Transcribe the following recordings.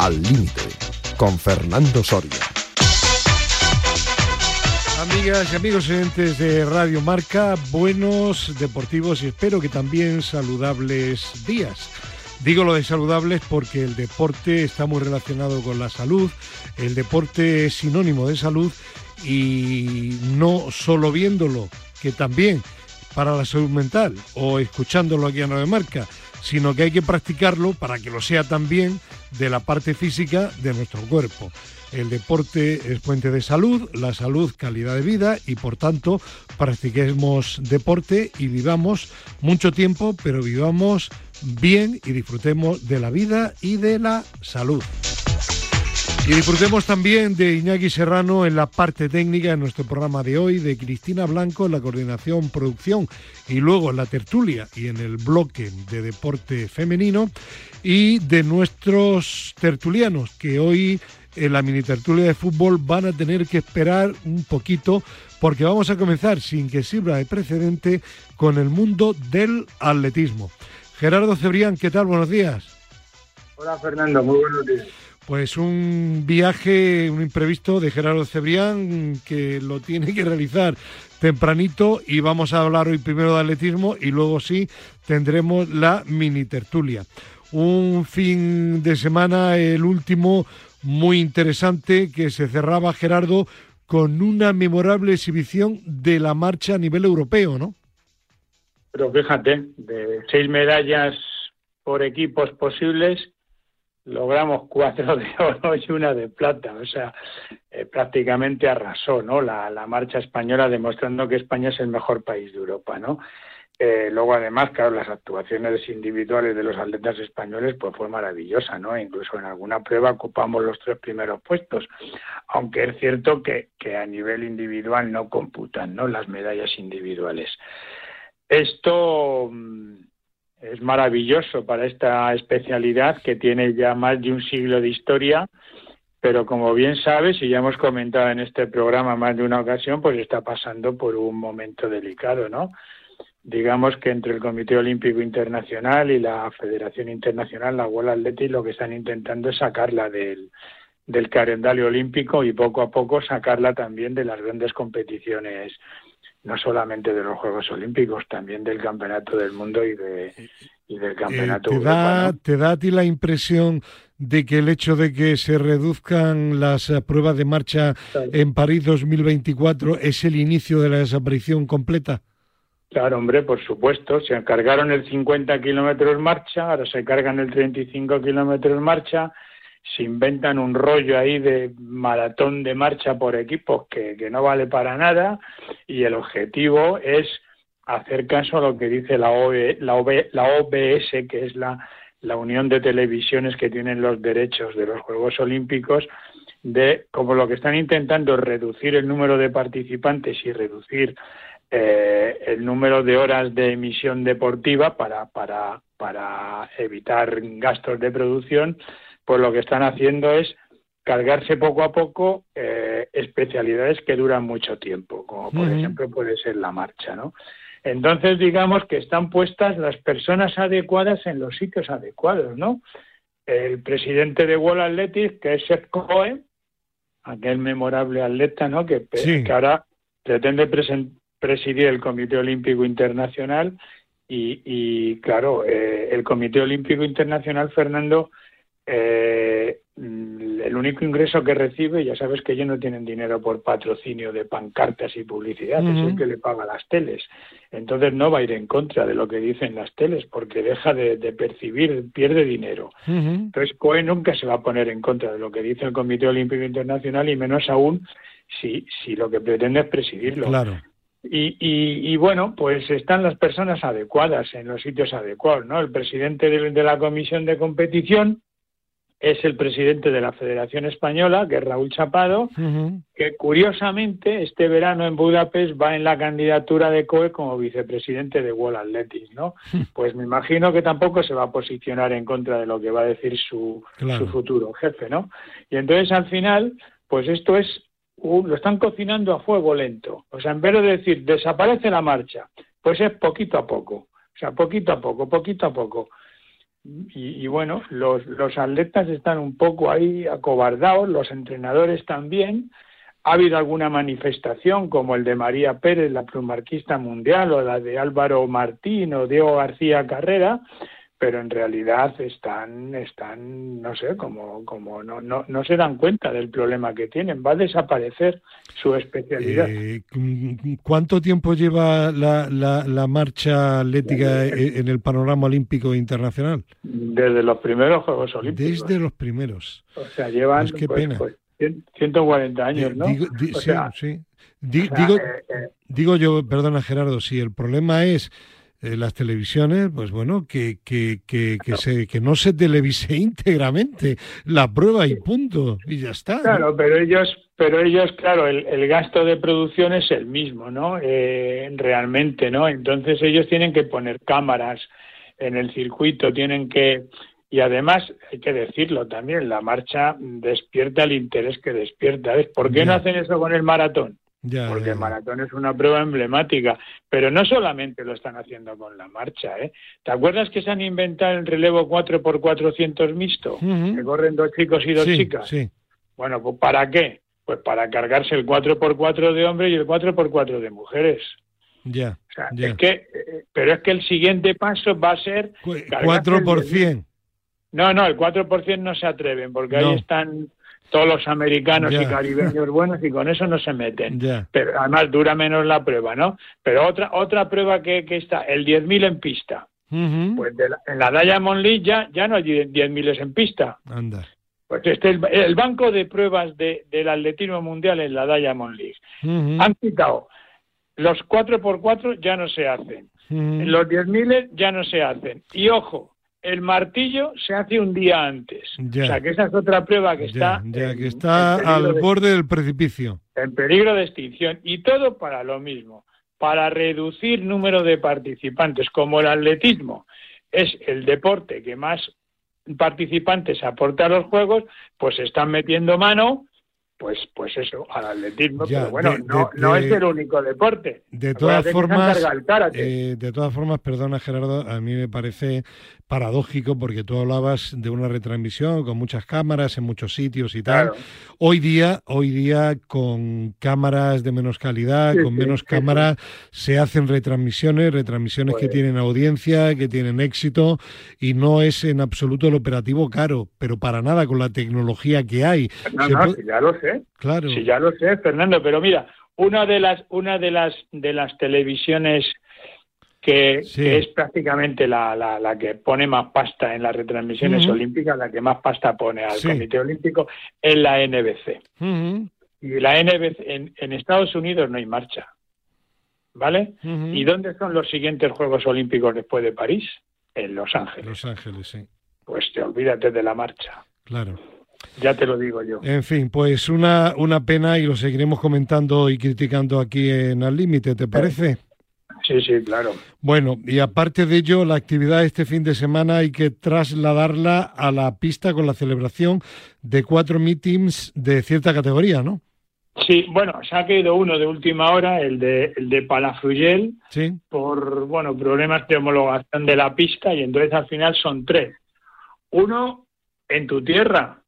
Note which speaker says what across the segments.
Speaker 1: Al límite, con Fernando Soria.
Speaker 2: Amigas y amigos oyentes de Radio Marca, buenos deportivos y espero que también saludables días. Digo lo de saludables porque el deporte está muy relacionado con la salud, el deporte es sinónimo de salud y no solo viéndolo, que también para la salud mental o escuchándolo aquí en Radio Marca, sino que hay que practicarlo para que lo sea también de la parte física de nuestro cuerpo. El deporte es puente de salud, la salud calidad de vida y por tanto practiquemos deporte y vivamos mucho tiempo, pero vivamos bien y disfrutemos de la vida y de la salud. Y disfrutemos también de Iñaki Serrano en la parte técnica de nuestro programa de hoy, de Cristina Blanco en la coordinación, producción y luego en la tertulia y en el bloque de deporte femenino y de nuestros tertulianos que hoy en la mini tertulia de fútbol van a tener que esperar un poquito porque vamos a comenzar sin que sirva de precedente con el mundo del atletismo. Gerardo Cebrián, ¿qué tal? Buenos días.
Speaker 3: Hola Fernando, muy buenos días.
Speaker 2: Pues un viaje, un imprevisto de Gerardo Cebrián que lo tiene que realizar tempranito y vamos a hablar hoy primero de atletismo y luego sí tendremos la mini tertulia. Un fin de semana, el último, muy interesante que se cerraba Gerardo con una memorable exhibición de la marcha a nivel europeo, ¿no?
Speaker 3: Pero fíjate, de seis medallas por equipos posibles, logramos cuatro de oro y una de plata, o sea, eh, prácticamente arrasó, ¿no? La, marcha española demostrando que España es el mejor país de Europa, ¿no? Eh, luego, además, claro, las actuaciones individuales de los atletas españoles, pues fue maravillosa, ¿no? Incluso en alguna prueba ocupamos los tres primeros puestos, aunque es cierto que, que a nivel individual no computan, ¿no? Las medallas individuales. Esto mm, es maravilloso para esta especialidad que tiene ya más de un siglo de historia, pero como bien sabes y ya hemos comentado en este programa más de una ocasión, pues está pasando por un momento delicado, ¿no? Digamos que entre el Comité Olímpico Internacional y la Federación Internacional, la World Athletic, lo que están intentando es sacarla del, del calendario olímpico y poco a poco sacarla también de las grandes competiciones no solamente de los Juegos Olímpicos, también del Campeonato del Mundo y, de, y del Campeonato
Speaker 2: eh, ¿te, da, ¿Te da a ti la impresión de que el hecho de que se reduzcan las eh, pruebas de marcha en París 2024 es el inicio de la desaparición completa?
Speaker 3: Claro, hombre, por supuesto. Se cargaron el 50 kilómetros marcha, ahora se cargan el 35 kilómetros marcha se inventan un rollo ahí de maratón de marcha por equipos que, no vale para nada y el objetivo es hacer caso a lo que dice la, la, OBS, que es la, la Unión de Televisiones que tienen los derechos de los Juegos Olímpicos, de como lo que están intentando es reducir el número de participantes y reducir eh, el número de horas de emisión deportiva para, para, para evitar gastos de producción, pues lo que están haciendo es cargarse poco a poco eh, especialidades que duran mucho tiempo, como por ejemplo puede ser la marcha, ¿no? Entonces, digamos que están puestas las personas adecuadas en los sitios adecuados, ¿no? El presidente de World Athletics, que es Seth Cohen, aquel memorable atleta, ¿no? Que, que ahora pretende presidir el Comité Olímpico Internacional y, y claro, eh, el Comité Olímpico Internacional, Fernando, eh, el único ingreso que recibe, ya sabes que ellos no tienen dinero por patrocinio de pancartas y publicidad, es el que le paga las teles. Entonces no va a ir en contra de lo que dicen las teles, porque deja de, percibir, pierde dinero. Entonces COE nunca se va a poner en contra de lo que dice el Comité Olímpico Internacional y menos aún si, si lo que pretende es presidirlo.
Speaker 2: Claro.
Speaker 3: Y, y, bueno, pues están las personas adecuadas en los sitios adecuados, ¿no? El presidente de la comisión de competición, es el presidente de la Federación Española, que es Raúl Chapado, que curiosamente este verano en Budapest va en la candidatura de COE como vicepresidente de World Athletics, ¿no? Pues me imagino que tampoco se va a posicionar en contra de lo que va a decir su, su futuro jefe, ¿no? Y entonces al final, pues esto es, lo están cocinando a fuego lento. O sea, en vez de decir desaparece la marcha, pues es poquito a poco. O sea, poquito a poco, poquito a poco y, bueno, los, los atletas están un poco ahí acobardados, los entrenadores también. Ha habido alguna manifestación como el de María Pérez, la plumarquista mundial, o la de Álvaro Martín o Diego García Carrera, pero en realidad están, están no sé, como, como no, no, no se dan cuenta del problema que tienen. Va a desaparecer su especialidad. Eh,
Speaker 2: ¿Cuánto tiempo lleva la, la, marcha atlética en el panorama olímpico internacional?
Speaker 3: Desde los primeros Juegos Olímpicos.
Speaker 2: Desde los primeros.
Speaker 3: O sea, llevan pues, pues, 140 años, ¿no?
Speaker 2: Digo, sí, sí. digo, eh, eh, digo yo, perdona Gerardo, si el problema es eh, las televisiones, pues bueno, que, que, que, que, se, que no se televise íntegramente la prueba y punto, y ya está.
Speaker 3: Claro, pero ellos, pero ellos, claro, el, el, gasto de producción es el mismo, ¿no? Eh, realmente, ¿no? Entonces ellos tienen que poner cámaras en el circuito, tienen que... Y además, hay que decirlo también, la marcha despierta el interés que despierta. ¿Por qué no hacen eso con el maratón? Porque el maratón es una prueba emblemática, pero no solamente lo están haciendo con la marcha. ¿eh? ¿Te acuerdas que se han inventado el relevo 4x400 mixto? Que corren dos chicos y dos chicas.
Speaker 2: Sí.
Speaker 3: Bueno, pues ¿para qué? Pues para cargarse el 4x4 de hombres y el 4x4 de mujeres.
Speaker 2: Ya.
Speaker 3: Es que, eh, pero es que el siguiente paso va a ser.
Speaker 2: 4 por
Speaker 3: No, no, el 4 no se atreven, porque ahí están todos los americanos y caribeños buenos y con eso no se meten. Pero además dura menos la prueba, ¿no? Pero otra otra prueba que, que está, el 10.000 en pista. Pues en la Diamond League ya, ya no hay 10.000 en pista.
Speaker 2: Anda.
Speaker 3: Pues este el, el banco de pruebas de, del atletismo mundial en la Diamond League. Han quitado los 4x4 ya no se hacen. Los 10.000 ya no se hacen. Y ojo, el martillo se hace un día antes. O sea, que esa es otra prueba que está...
Speaker 2: Ya, que está al borde del precipicio.
Speaker 3: En peligro de extinción. Y todo para lo mismo, para reducir número de participantes. Como el atletismo es el deporte que más participantes aporta a los Juegos, pues están metiendo mano pues pues eso, al atletismo, pero bueno, no, no es el único deporte.
Speaker 2: De todas formas, eh, de todas formas, perdona Gerardo, a mí me parece paradójico porque tú hablabas de una retransmisión con muchas cámaras en muchos sitios y tal. Hoy día, hoy día con cámaras de menos calidad, con menos cámaras, se hacen retransmisiones, retransmisiones que pues tienen audiencia, que tienen éxito y no es en absoluto el operativo caro, pero para nada con la tecnología que hay.
Speaker 3: No, no, ya lo sé.
Speaker 2: Claro.
Speaker 3: Sí, ya lo sé, Fernando, pero mira, una de las una de las de las televisiones que, es prácticamente la, la, que pone más pasta en las retransmisiones olímpicas, la que más pasta pone al Comité Olímpico, es la NBC. Y la NBC, en, en, Estados Unidos no hay marcha. ¿Vale? ¿Y dónde son los siguientes Juegos Olímpicos después de París? En Los Ángeles.
Speaker 2: Los Ángeles, sí.
Speaker 3: Pues te olvídate de la marcha.
Speaker 2: Claro.
Speaker 3: Ya te lo digo yo.
Speaker 2: En fin, pues una, una pena y lo seguiremos comentando y criticando aquí en Al Límite, ¿te parece?
Speaker 3: Sí, sí, claro.
Speaker 2: Bueno, y aparte de ello, la actividad este fin de semana hay que trasladarla a la pista con la celebración de cuatro meetings de cierta categoría, ¿no?
Speaker 3: Sí, bueno, se ha quedado uno de última hora, el de, el de Palafruyel,
Speaker 2: sí.
Speaker 3: por bueno problemas de homologación de la pista, y entonces al final son tres. Uno en tu tierra,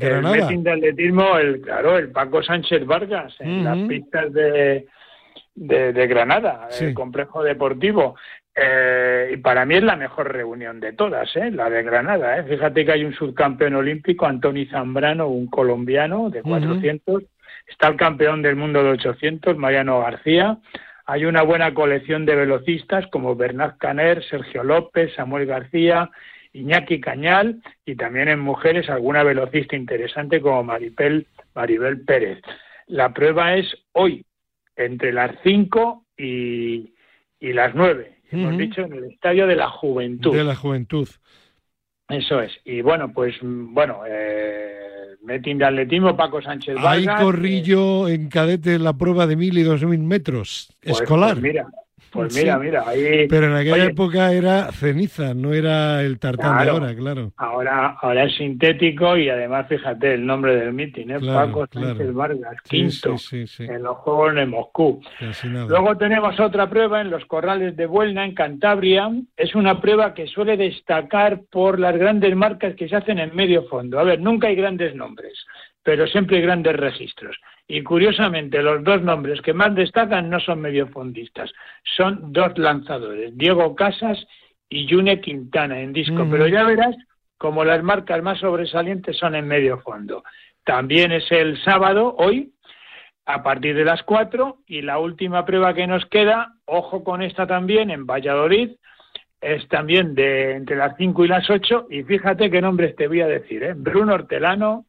Speaker 3: el meeting de atletismo, el claro, el Paco Sánchez Vargas, en las pistas de, de, Granada, el complejo deportivo. Eh, y para mí es la mejor reunión de todas, ¿eh? la de Granada. ¿eh? Fíjate que hay un subcampeón olímpico, Antoni Zambrano, un colombiano de 400. Está el campeón del mundo de 800, Mariano García. Hay una buena colección de velocistas como Bernard Caner, Sergio López, Samuel García, Iñaki Cañal y también en mujeres alguna velocista interesante como Maribel, Maribel Pérez. La prueba es hoy, entre las 5 y, y, las 9, hemos dicho, en el Estadio de la Juventud.
Speaker 2: De la Juventud.
Speaker 3: Eso es. Y bueno, pues, bueno, eh, de atletismo, Paco Sánchez Vargas.
Speaker 2: Ahí corrí yo en cadete la prueba de mil y dos mil metros, pues, escolar.
Speaker 3: Pues mira, Pues mira, mira, ahí...
Speaker 2: Pero en aquella época era ceniza, no era el tartán de ahora, claro.
Speaker 3: Ahora, ahora es sintético y además, fíjate, el nombre del mitin, ¿eh? Paco Sánchez Vargas, quinto, en los Juegos de Moscú. Luego tenemos otra prueba en los corrales de Buelna, en Cantabria. Es una prueba que suele destacar por las grandes marcas que se hacen en medio fondo. A ver, nunca hay grandes nombres, pero siempre hay grandes registros. Y curiosamente, los dos nombres que más destacan no son mediofondistas, son dos lanzadores, Diego Casas y June Quintana en disco. Pero ya verás como las marcas más sobresalientes son en medio fondo. También es el sábado, hoy, a partir de las cuatro, y la última prueba que nos queda, ojo con esta también, en Valladolid, es también de entre las cinco y las ocho, y fíjate qué nombres te voy a decir, ¿eh? Bruno Hortelano,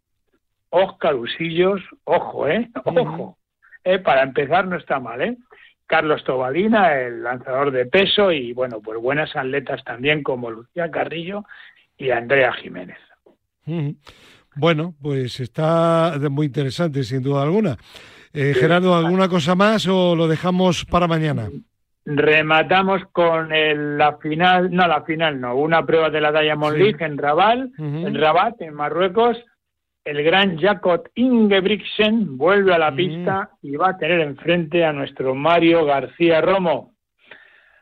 Speaker 3: Oscar Usillos, ojo, ¿eh? Ojo. Eh, para empezar no está mal, ¿eh? Carlos Tobalina, el lanzador de peso, y bueno, pues buenas atletas también como Lucía Carrillo y Andrea Jiménez.
Speaker 2: Bueno, pues está muy interesante, sin duda alguna. Eh, Gerardo, ¿alguna cosa más o lo dejamos para mañana?
Speaker 3: Rematamos con la final, no la final, no, una prueba de la Diamond League en Rabat, en Rabat, en Marruecos, el gran Jacob Ingebrigtsen vuelve a la mm. pista y va a tener enfrente a nuestro Mario García Romo.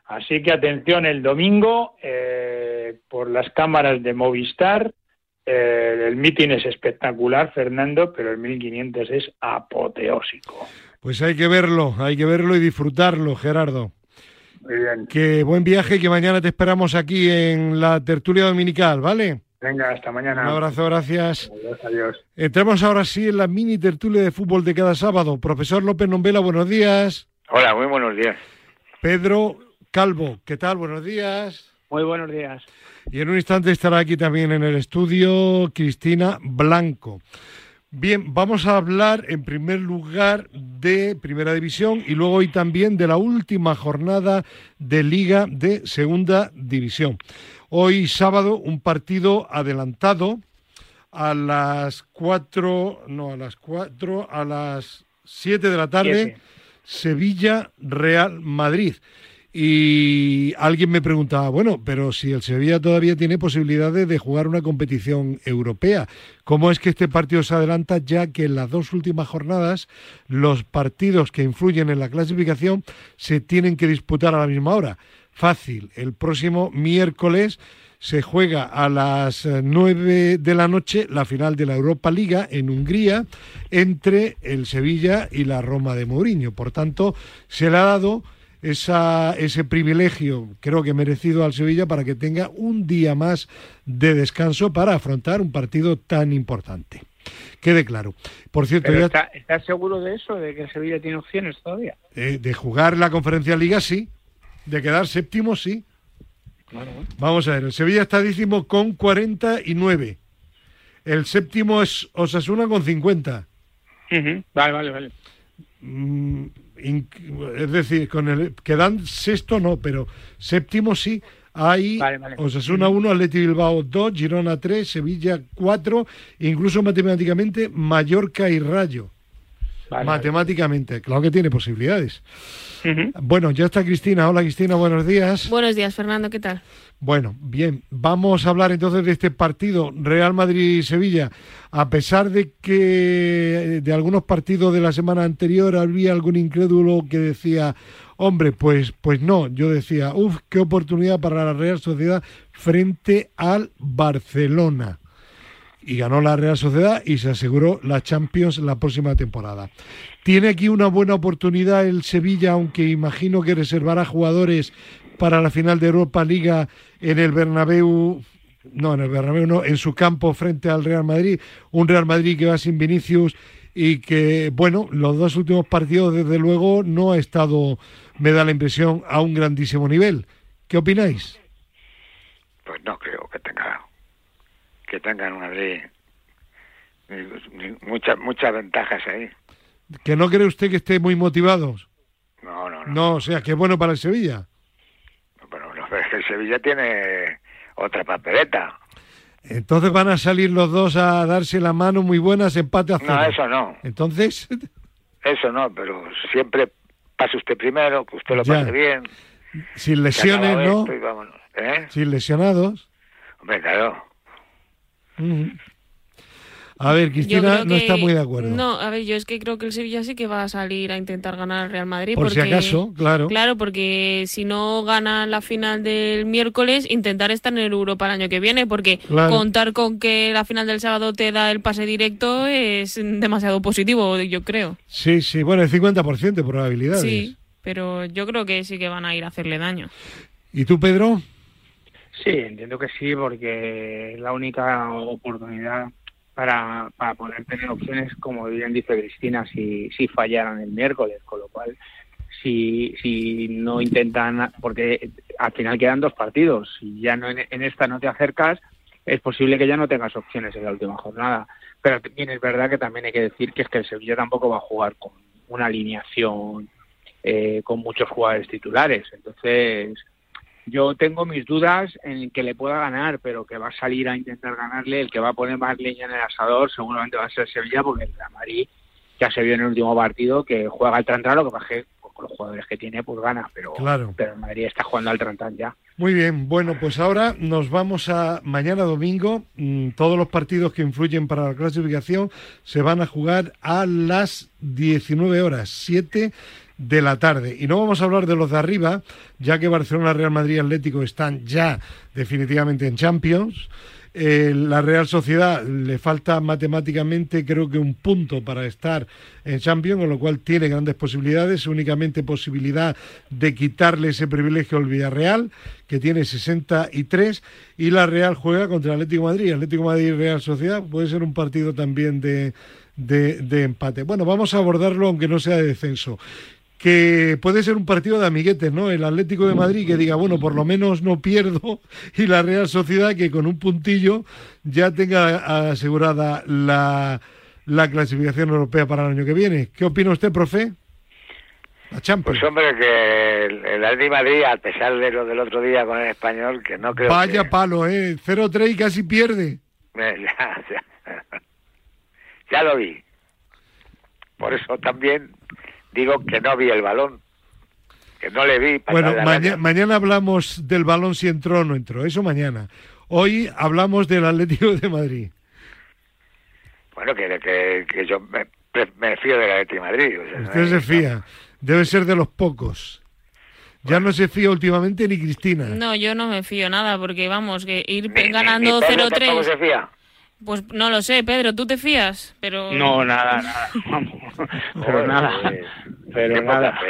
Speaker 3: Así que atención el domingo eh, por las cámaras de Movistar. Eh, el mitin es espectacular, Fernando, pero el 1500 es apoteósico.
Speaker 2: Pues hay que verlo, hay que verlo y disfrutarlo, Gerardo.
Speaker 3: Muy bien.
Speaker 2: Que buen viaje y que mañana te esperamos aquí en la tertulia dominical, ¿vale?
Speaker 3: Venga, hasta mañana.
Speaker 2: Un abrazo, gracias.
Speaker 3: Adiós, adiós.
Speaker 2: Entramos ahora sí en la mini tertulia de fútbol de cada sábado. Profesor López Nombela, buenos días.
Speaker 4: Hola, muy buenos días.
Speaker 2: Pedro Calvo, ¿qué tal? Buenos días.
Speaker 5: Muy buenos días.
Speaker 2: Y en un instante estará aquí también en el estudio Cristina Blanco. Bien, vamos a hablar en primer lugar de Primera División y luego hoy también de la última jornada de Liga de Segunda División. Hoy sábado un partido adelantado a las cuatro, no, a las cuatro, a las siete de la tarde, Sevilla Real Madrid. Y alguien me preguntaba, bueno, pero si el Sevilla todavía tiene posibilidades de jugar una competición europea, ¿cómo es que este partido se adelanta ya que en las dos últimas jornadas los partidos que influyen en la clasificación se tienen que disputar a la misma hora? Fácil. El próximo miércoles se juega a las 9 eh, de la noche la final de la Europa Liga en Hungría entre el Sevilla y la Roma de Mourinho. Por tanto, se le ha dado esa, ese privilegio, creo que merecido al Sevilla, para que tenga un día más de descanso para afrontar un partido tan importante. Quede claro. Por cierto,
Speaker 5: ¿Estás está seguro de eso, de que el Sevilla tiene opciones todavía?
Speaker 2: Eh, de jugar la Conferencia Liga, sí. De quedar séptimo, sí. Vamos a ver, el Sevilla está décimo con 49. El séptimo es Osasuna con 50.
Speaker 5: Vale, vale, vale.
Speaker 2: Mm, es decir, con el quedan sexto no, pero séptimo sí. Hay Osasuna 1, Atleti Bilbao 2, Girona 3, Sevilla 4, incluso matemáticamente Mallorca y Rayo. Matemáticamente, claro que tiene posibilidades. Bueno, ya está Cristina. Hola Cristina, buenos días.
Speaker 6: Buenos días, Fernando, ¿qué tal?
Speaker 2: Bueno, bien, vamos a hablar entonces de este partido Real Madrid-Sevilla. A pesar de que de algunos partidos de la semana anterior había algún incrédulo que decía, hombre, pues, pues no, yo decía, uff, qué oportunidad para la Real Sociedad frente al Barcelona y ganó la Real Sociedad y se aseguró la Champions la próxima temporada. Tiene aquí una buena oportunidad el Sevilla, aunque imagino que reservará jugadores para la final de Europa Liga en el Bernabéu, no, en el Bernabéu no, en su campo frente al Real Madrid, un Real Madrid que va sin Vinicius y que, bueno, los dos últimos partidos desde luego no ha estado, me da la impresión, a un grandísimo nivel. ¿Qué opináis?
Speaker 4: Pues no creo que tengan una ley muchas muchas ventajas ahí.
Speaker 2: ¿Que no cree usted que esté muy motivados?
Speaker 4: No, no, no.
Speaker 2: No, o sea, que es bueno para el Sevilla.
Speaker 4: Pero no, es que el Sevilla tiene otra papeleta.
Speaker 2: Entonces van a salir los dos a darse la mano muy buenas, empate a cero.
Speaker 4: No, eso no.
Speaker 2: Entonces...
Speaker 4: Eso no, pero siempre pase usted primero, que usted lo pase bien.
Speaker 2: Sin lesiones, ¿no?
Speaker 4: esto y vámonos, ¿eh?
Speaker 2: Sin lesionados.
Speaker 4: Hombre, claro.
Speaker 2: A ver, Cristina no está muy de acuerdo.
Speaker 6: No, a ver, yo es que creo que el Sevilla sí que va a salir a intentar ganar al Real Madrid.
Speaker 2: Por si
Speaker 6: porque,
Speaker 2: acaso, claro.
Speaker 6: Claro, porque si no gana la final del miércoles, intentar estar en el Europa el año que viene, porque
Speaker 2: Claro.
Speaker 6: contar con que la final del sábado te da el pase directo es demasiado positivo, yo creo.
Speaker 2: Sí, sí, bueno, el 50% de probabilidades.
Speaker 6: Sí, pero yo creo que sí que van a ir a hacerle daño.
Speaker 2: ¿Y tú, Pedro?
Speaker 5: Sí, entiendo que sí, porque es la única oportunidad para, para poder tener opciones, como bien dice Cristina, si, si fallaran el miércoles, con lo cual, si, si no intentan, porque al final quedan dos partidos, si ya no en, esta no te acercas, es posible que ya no tengas opciones en la última jornada. Pero también es verdad que también hay que decir que es que el Sevilla tampoco va a jugar con una alineación eh, con muchos jugadores titulares. Entonces, yo tengo mis dudas en que le pueda ganar, pero que va a salir a intentar ganarle, el que va a poner más leña en el asador seguramente va a ser Sevilla, porque el Real Madrid ya se vio en el último partido que juega al Trantán, lo que pasa es que pues, con los jugadores que tiene, pues gana, pero,
Speaker 2: Claro.
Speaker 5: pero el Madrid está jugando al Trantán ya.
Speaker 2: Muy bien, bueno, pues ahora nos vamos a mañana domingo. Mm, Todos los partidos que influyen para la clasificación se van a jugar a las 19 horas, 7 de la tarde. Y no vamos a hablar de los de arriba, ya que Barcelona, Real Madrid y Atlético están ya definitivamente en Champions. Eh, la Real Sociedad le falta matemáticamente creo que un punto para estar en Champions, con lo cual tiene grandes posibilidades, únicamente posibilidad de quitarle ese privilegio al Villarreal, que tiene 63, y la Real juega contra el Atlético Madrid. Atlético Madrid y Real Sociedad puede ser un partido también de, de, de empate. Bueno, vamos a abordarlo aunque no sea de descenso que puede ser un partido de amiguetes, ¿no? El Atlético de Madrid que diga, bueno, por lo menos no pierdo, y la Real Sociedad que con un puntillo ya tenga asegurada la, la clasificación europea para el año que viene. ¿Qué opina usted, profe? La Champions.
Speaker 4: Pues hombre, que el, el Atlético de Madrid, a pesar de lo del otro día con el español, que no creo
Speaker 2: Vaya
Speaker 4: que...
Speaker 2: palo, ¿eh? 0-3 y casi pierde.
Speaker 4: Eh, ya, ya. Ya lo vi. Por eso también digo que no vi el balón. Que no le vi.
Speaker 2: Bueno, maña- mañana hablamos del balón si entró o no entró, eso mañana. Hoy hablamos del Atlético de Madrid.
Speaker 4: Bueno, que, que, que yo me, me fío del Atlético de Madrid. o sea, no
Speaker 2: Usted
Speaker 4: hay-
Speaker 2: se fía. Debe ser de los pocos. Ya no se fía últimamente ni Cristina.
Speaker 6: No, yo no me fío nada, porque vamos, que ir
Speaker 4: Ni-
Speaker 6: ganando
Speaker 4: ni Pedro tampoco
Speaker 6: 0-3,
Speaker 4: se fía.
Speaker 6: Pues no lo sé, Pedro, ¿tú te fías? Pero
Speaker 5: No, nada, nada, vamos, pero nada, pero
Speaker 4: qué poca
Speaker 5: nada.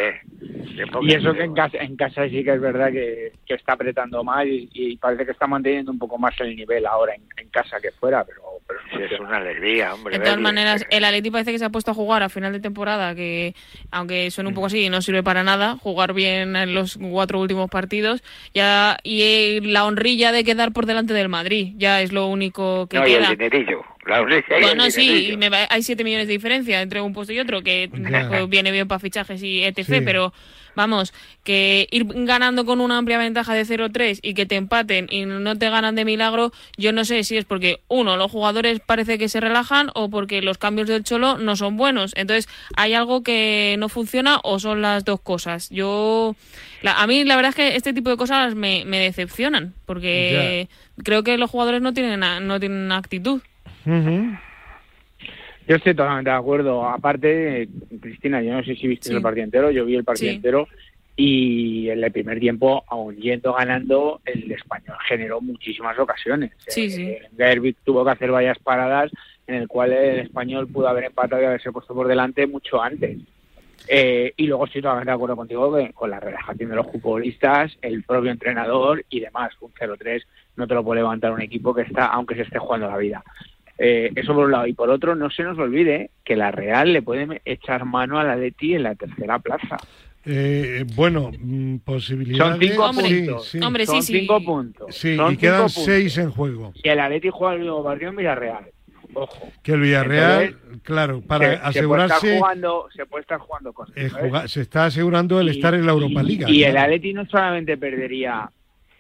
Speaker 5: Y eso que en casa, en casa sí que es verdad que, que está apretando más y, y parece que está manteniendo un poco más el nivel ahora en, en casa que fuera, pero, pero
Speaker 4: es una alegría, hombre.
Speaker 6: De todas
Speaker 4: verle.
Speaker 6: maneras, el Atleti parece que se ha puesto a jugar a final de temporada, que aunque suene un poco así, no sirve para nada, jugar bien en los cuatro últimos partidos, ya y la honrilla de quedar por delante del Madrid, ya es lo único que
Speaker 4: No, y el
Speaker 6: queda.
Speaker 4: dinerillo. La y el
Speaker 6: Bueno, sí,
Speaker 4: dinerillo.
Speaker 6: me va- hay 7 millones de diferencia entre un puesto y otro, que pues, viene bien para fichajes y etc.
Speaker 2: Sí.
Speaker 6: Pero vamos, que ir ganando con una amplia ventaja de 0-3 y que te empaten y no te ganan de milagro, yo no sé si es porque, uno, los jugadores parece que se relajan o porque los cambios del Cholo no son buenos. Entonces, hay algo que no funciona o son las dos cosas. Yo, la- a mí la verdad es que este tipo de cosas me, me decepcionan, porque creo que los jugadores no tienen, no tienen actitud.
Speaker 5: Yo estoy totalmente de acuerdo. Aparte, Cristina, yo no sé si viste
Speaker 6: Sí.
Speaker 5: el partido entero, yo vi el partido
Speaker 6: Sí.
Speaker 5: entero y en el primer tiempo, aun yendo ganando, el español generó muchísimas ocasiones.
Speaker 6: Sí,
Speaker 5: Eh,
Speaker 6: sí.
Speaker 5: Gerbic tuvo que hacer varias paradas en el cual el español pudo haber empatado y haberse puesto por delante mucho antes. Eh, y luego estoy totalmente de acuerdo contigo que con la relajación de los futbolistas, el propio entrenador y demás. Un 0-3 no te lo puede levantar un equipo que está, aunque se esté jugando la vida. Eh, eso por un lado. Y por otro, no se nos olvide que la Real le puede echar mano a la Leti en la tercera plaza.
Speaker 2: Eh, bueno, mm, posibilidades.
Speaker 5: Son cinco
Speaker 6: Hombre,
Speaker 5: puntos.
Speaker 2: Sí,
Speaker 6: Hombre,
Speaker 5: Son
Speaker 6: sí,
Speaker 5: cinco puntos.
Speaker 2: sí,
Speaker 5: Son
Speaker 2: y quedan
Speaker 5: puntos.
Speaker 2: seis en juego.
Speaker 5: Y el Atleti juega el mismo partido en Villarreal. Ojo.
Speaker 2: Que el Villarreal,
Speaker 5: Entonces,
Speaker 2: claro,
Speaker 5: se-
Speaker 2: para
Speaker 5: se, puede
Speaker 2: asegurarse,
Speaker 5: estar jugando, se puede estar jugando cosas.
Speaker 2: eh, se está asegurando el
Speaker 5: Y-
Speaker 2: estar en la Europa
Speaker 5: y-
Speaker 2: Liga.
Speaker 5: Y, el. Atleti no solamente perdería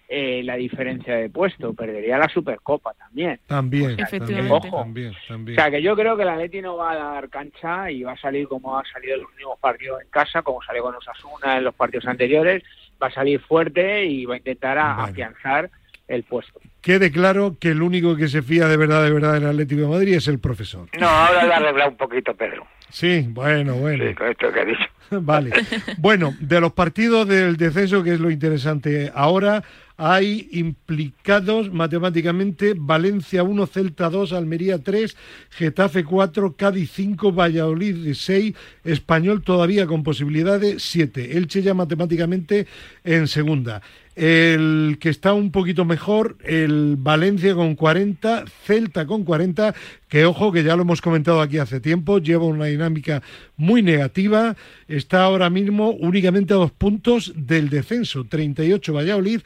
Speaker 5: eh, la diferencia de puesto, perdería la Supercopa también.
Speaker 2: También, también,
Speaker 6: Efectivamente.
Speaker 2: también,
Speaker 5: O
Speaker 2: también.
Speaker 5: sea que yo creo que el Atleti no va a dar cancha y va a salir como ha salido en los últimos partidos en casa, como salió con Osasuna en los partidos anteriores, va a salir fuerte y va a intentar afianzar el puesto.
Speaker 2: Quede claro que el único que se fía de verdad, de verdad en el Atlético de Madrid es el profesor.
Speaker 4: No, ahora lo ha arreglado un poquito Pedro.
Speaker 2: Sí, bueno, bueno.
Speaker 4: Sí, con esto que ha dicho.
Speaker 2: vale. Bueno, de los partidos del descenso, que es lo interesante ahora, hay implicados matemáticamente Valencia 1, Celta 2, Almería 3, Getafe 4, Cádiz 5, Valladolid 6, Español todavía con posibilidad de 7. Elche ya matemáticamente en segunda. El que está un poquito mejor, el Valencia con 40, Celta con 40, que ojo, que ya lo hemos comentado aquí hace tiempo, lleva una dinámica muy negativa, está ahora mismo únicamente a dos puntos del descenso, 38 Valladolid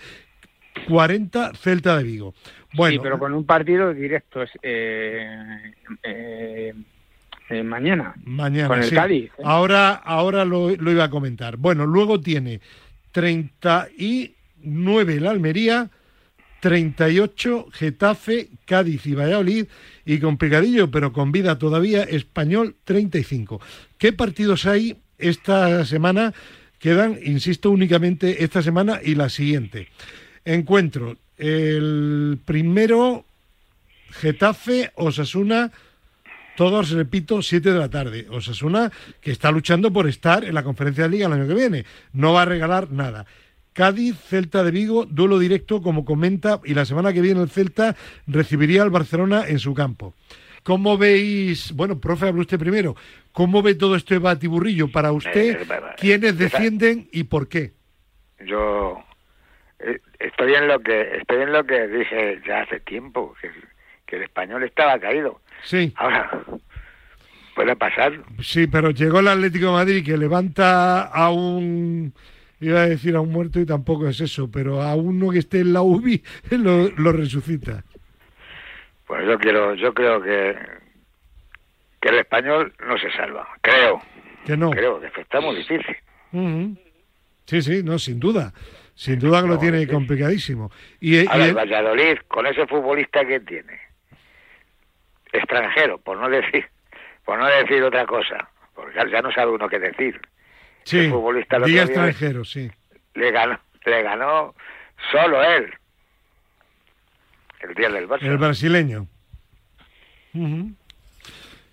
Speaker 2: 40 Celta de Vigo. Bueno,
Speaker 5: sí, pero con un partido directo es eh, eh, eh, mañana.
Speaker 2: Mañana,
Speaker 5: con el Cádiz.
Speaker 2: Ahora, ahora lo, iba a comentar. Bueno, luego tiene 39 el Almería, 38 Getafe, Cádiz y Valladolid y con picadillo, pero con vida todavía, Español 35. ¿Qué partidos hay esta semana? Quedan, insisto, únicamente esta semana y la siguiente encuentro. El primero, Getafe, Osasuna, todos, repito, 7 de la tarde. Osasuna, que está luchando por estar en la conferencia de liga el año que viene. No va a regalar nada. Cádiz, Celta de Vigo, duelo directo, como comenta, y la semana que viene el Celta recibiría al Barcelona en su campo. ¿Cómo veis, bueno, profe, habla usted primero, ¿cómo ve todo este batiburrillo para usted? Eh, ¿Quiénes defienden y por qué?
Speaker 4: Yo eh, estoy en lo que estoy en lo que dije ya hace tiempo que, que el español estaba caído.
Speaker 2: Sí.
Speaker 4: Ahora puede pasar
Speaker 2: sí pero llegó el Atlético de Madrid que levanta a un iba a decir a un muerto y tampoco es eso pero a uno que esté en la UBI lo, lo resucita.
Speaker 4: Pues yo quiero yo creo que que el español no se salva creo.
Speaker 2: Que no.
Speaker 4: Creo que está muy difícil.
Speaker 2: Sí sí no sin duda sin duda que lo tiene complicadísimo. Y,
Speaker 4: a ver, Valladolid, con ese futbolista que tiene, extranjero, por no decir, por no decir otra cosa, porque ya no sabe uno qué decir.
Speaker 2: Sí, el futbolista extranjero, sí.
Speaker 4: Le ganó, le ganó solo él. El día del Barça.
Speaker 2: El brasileño.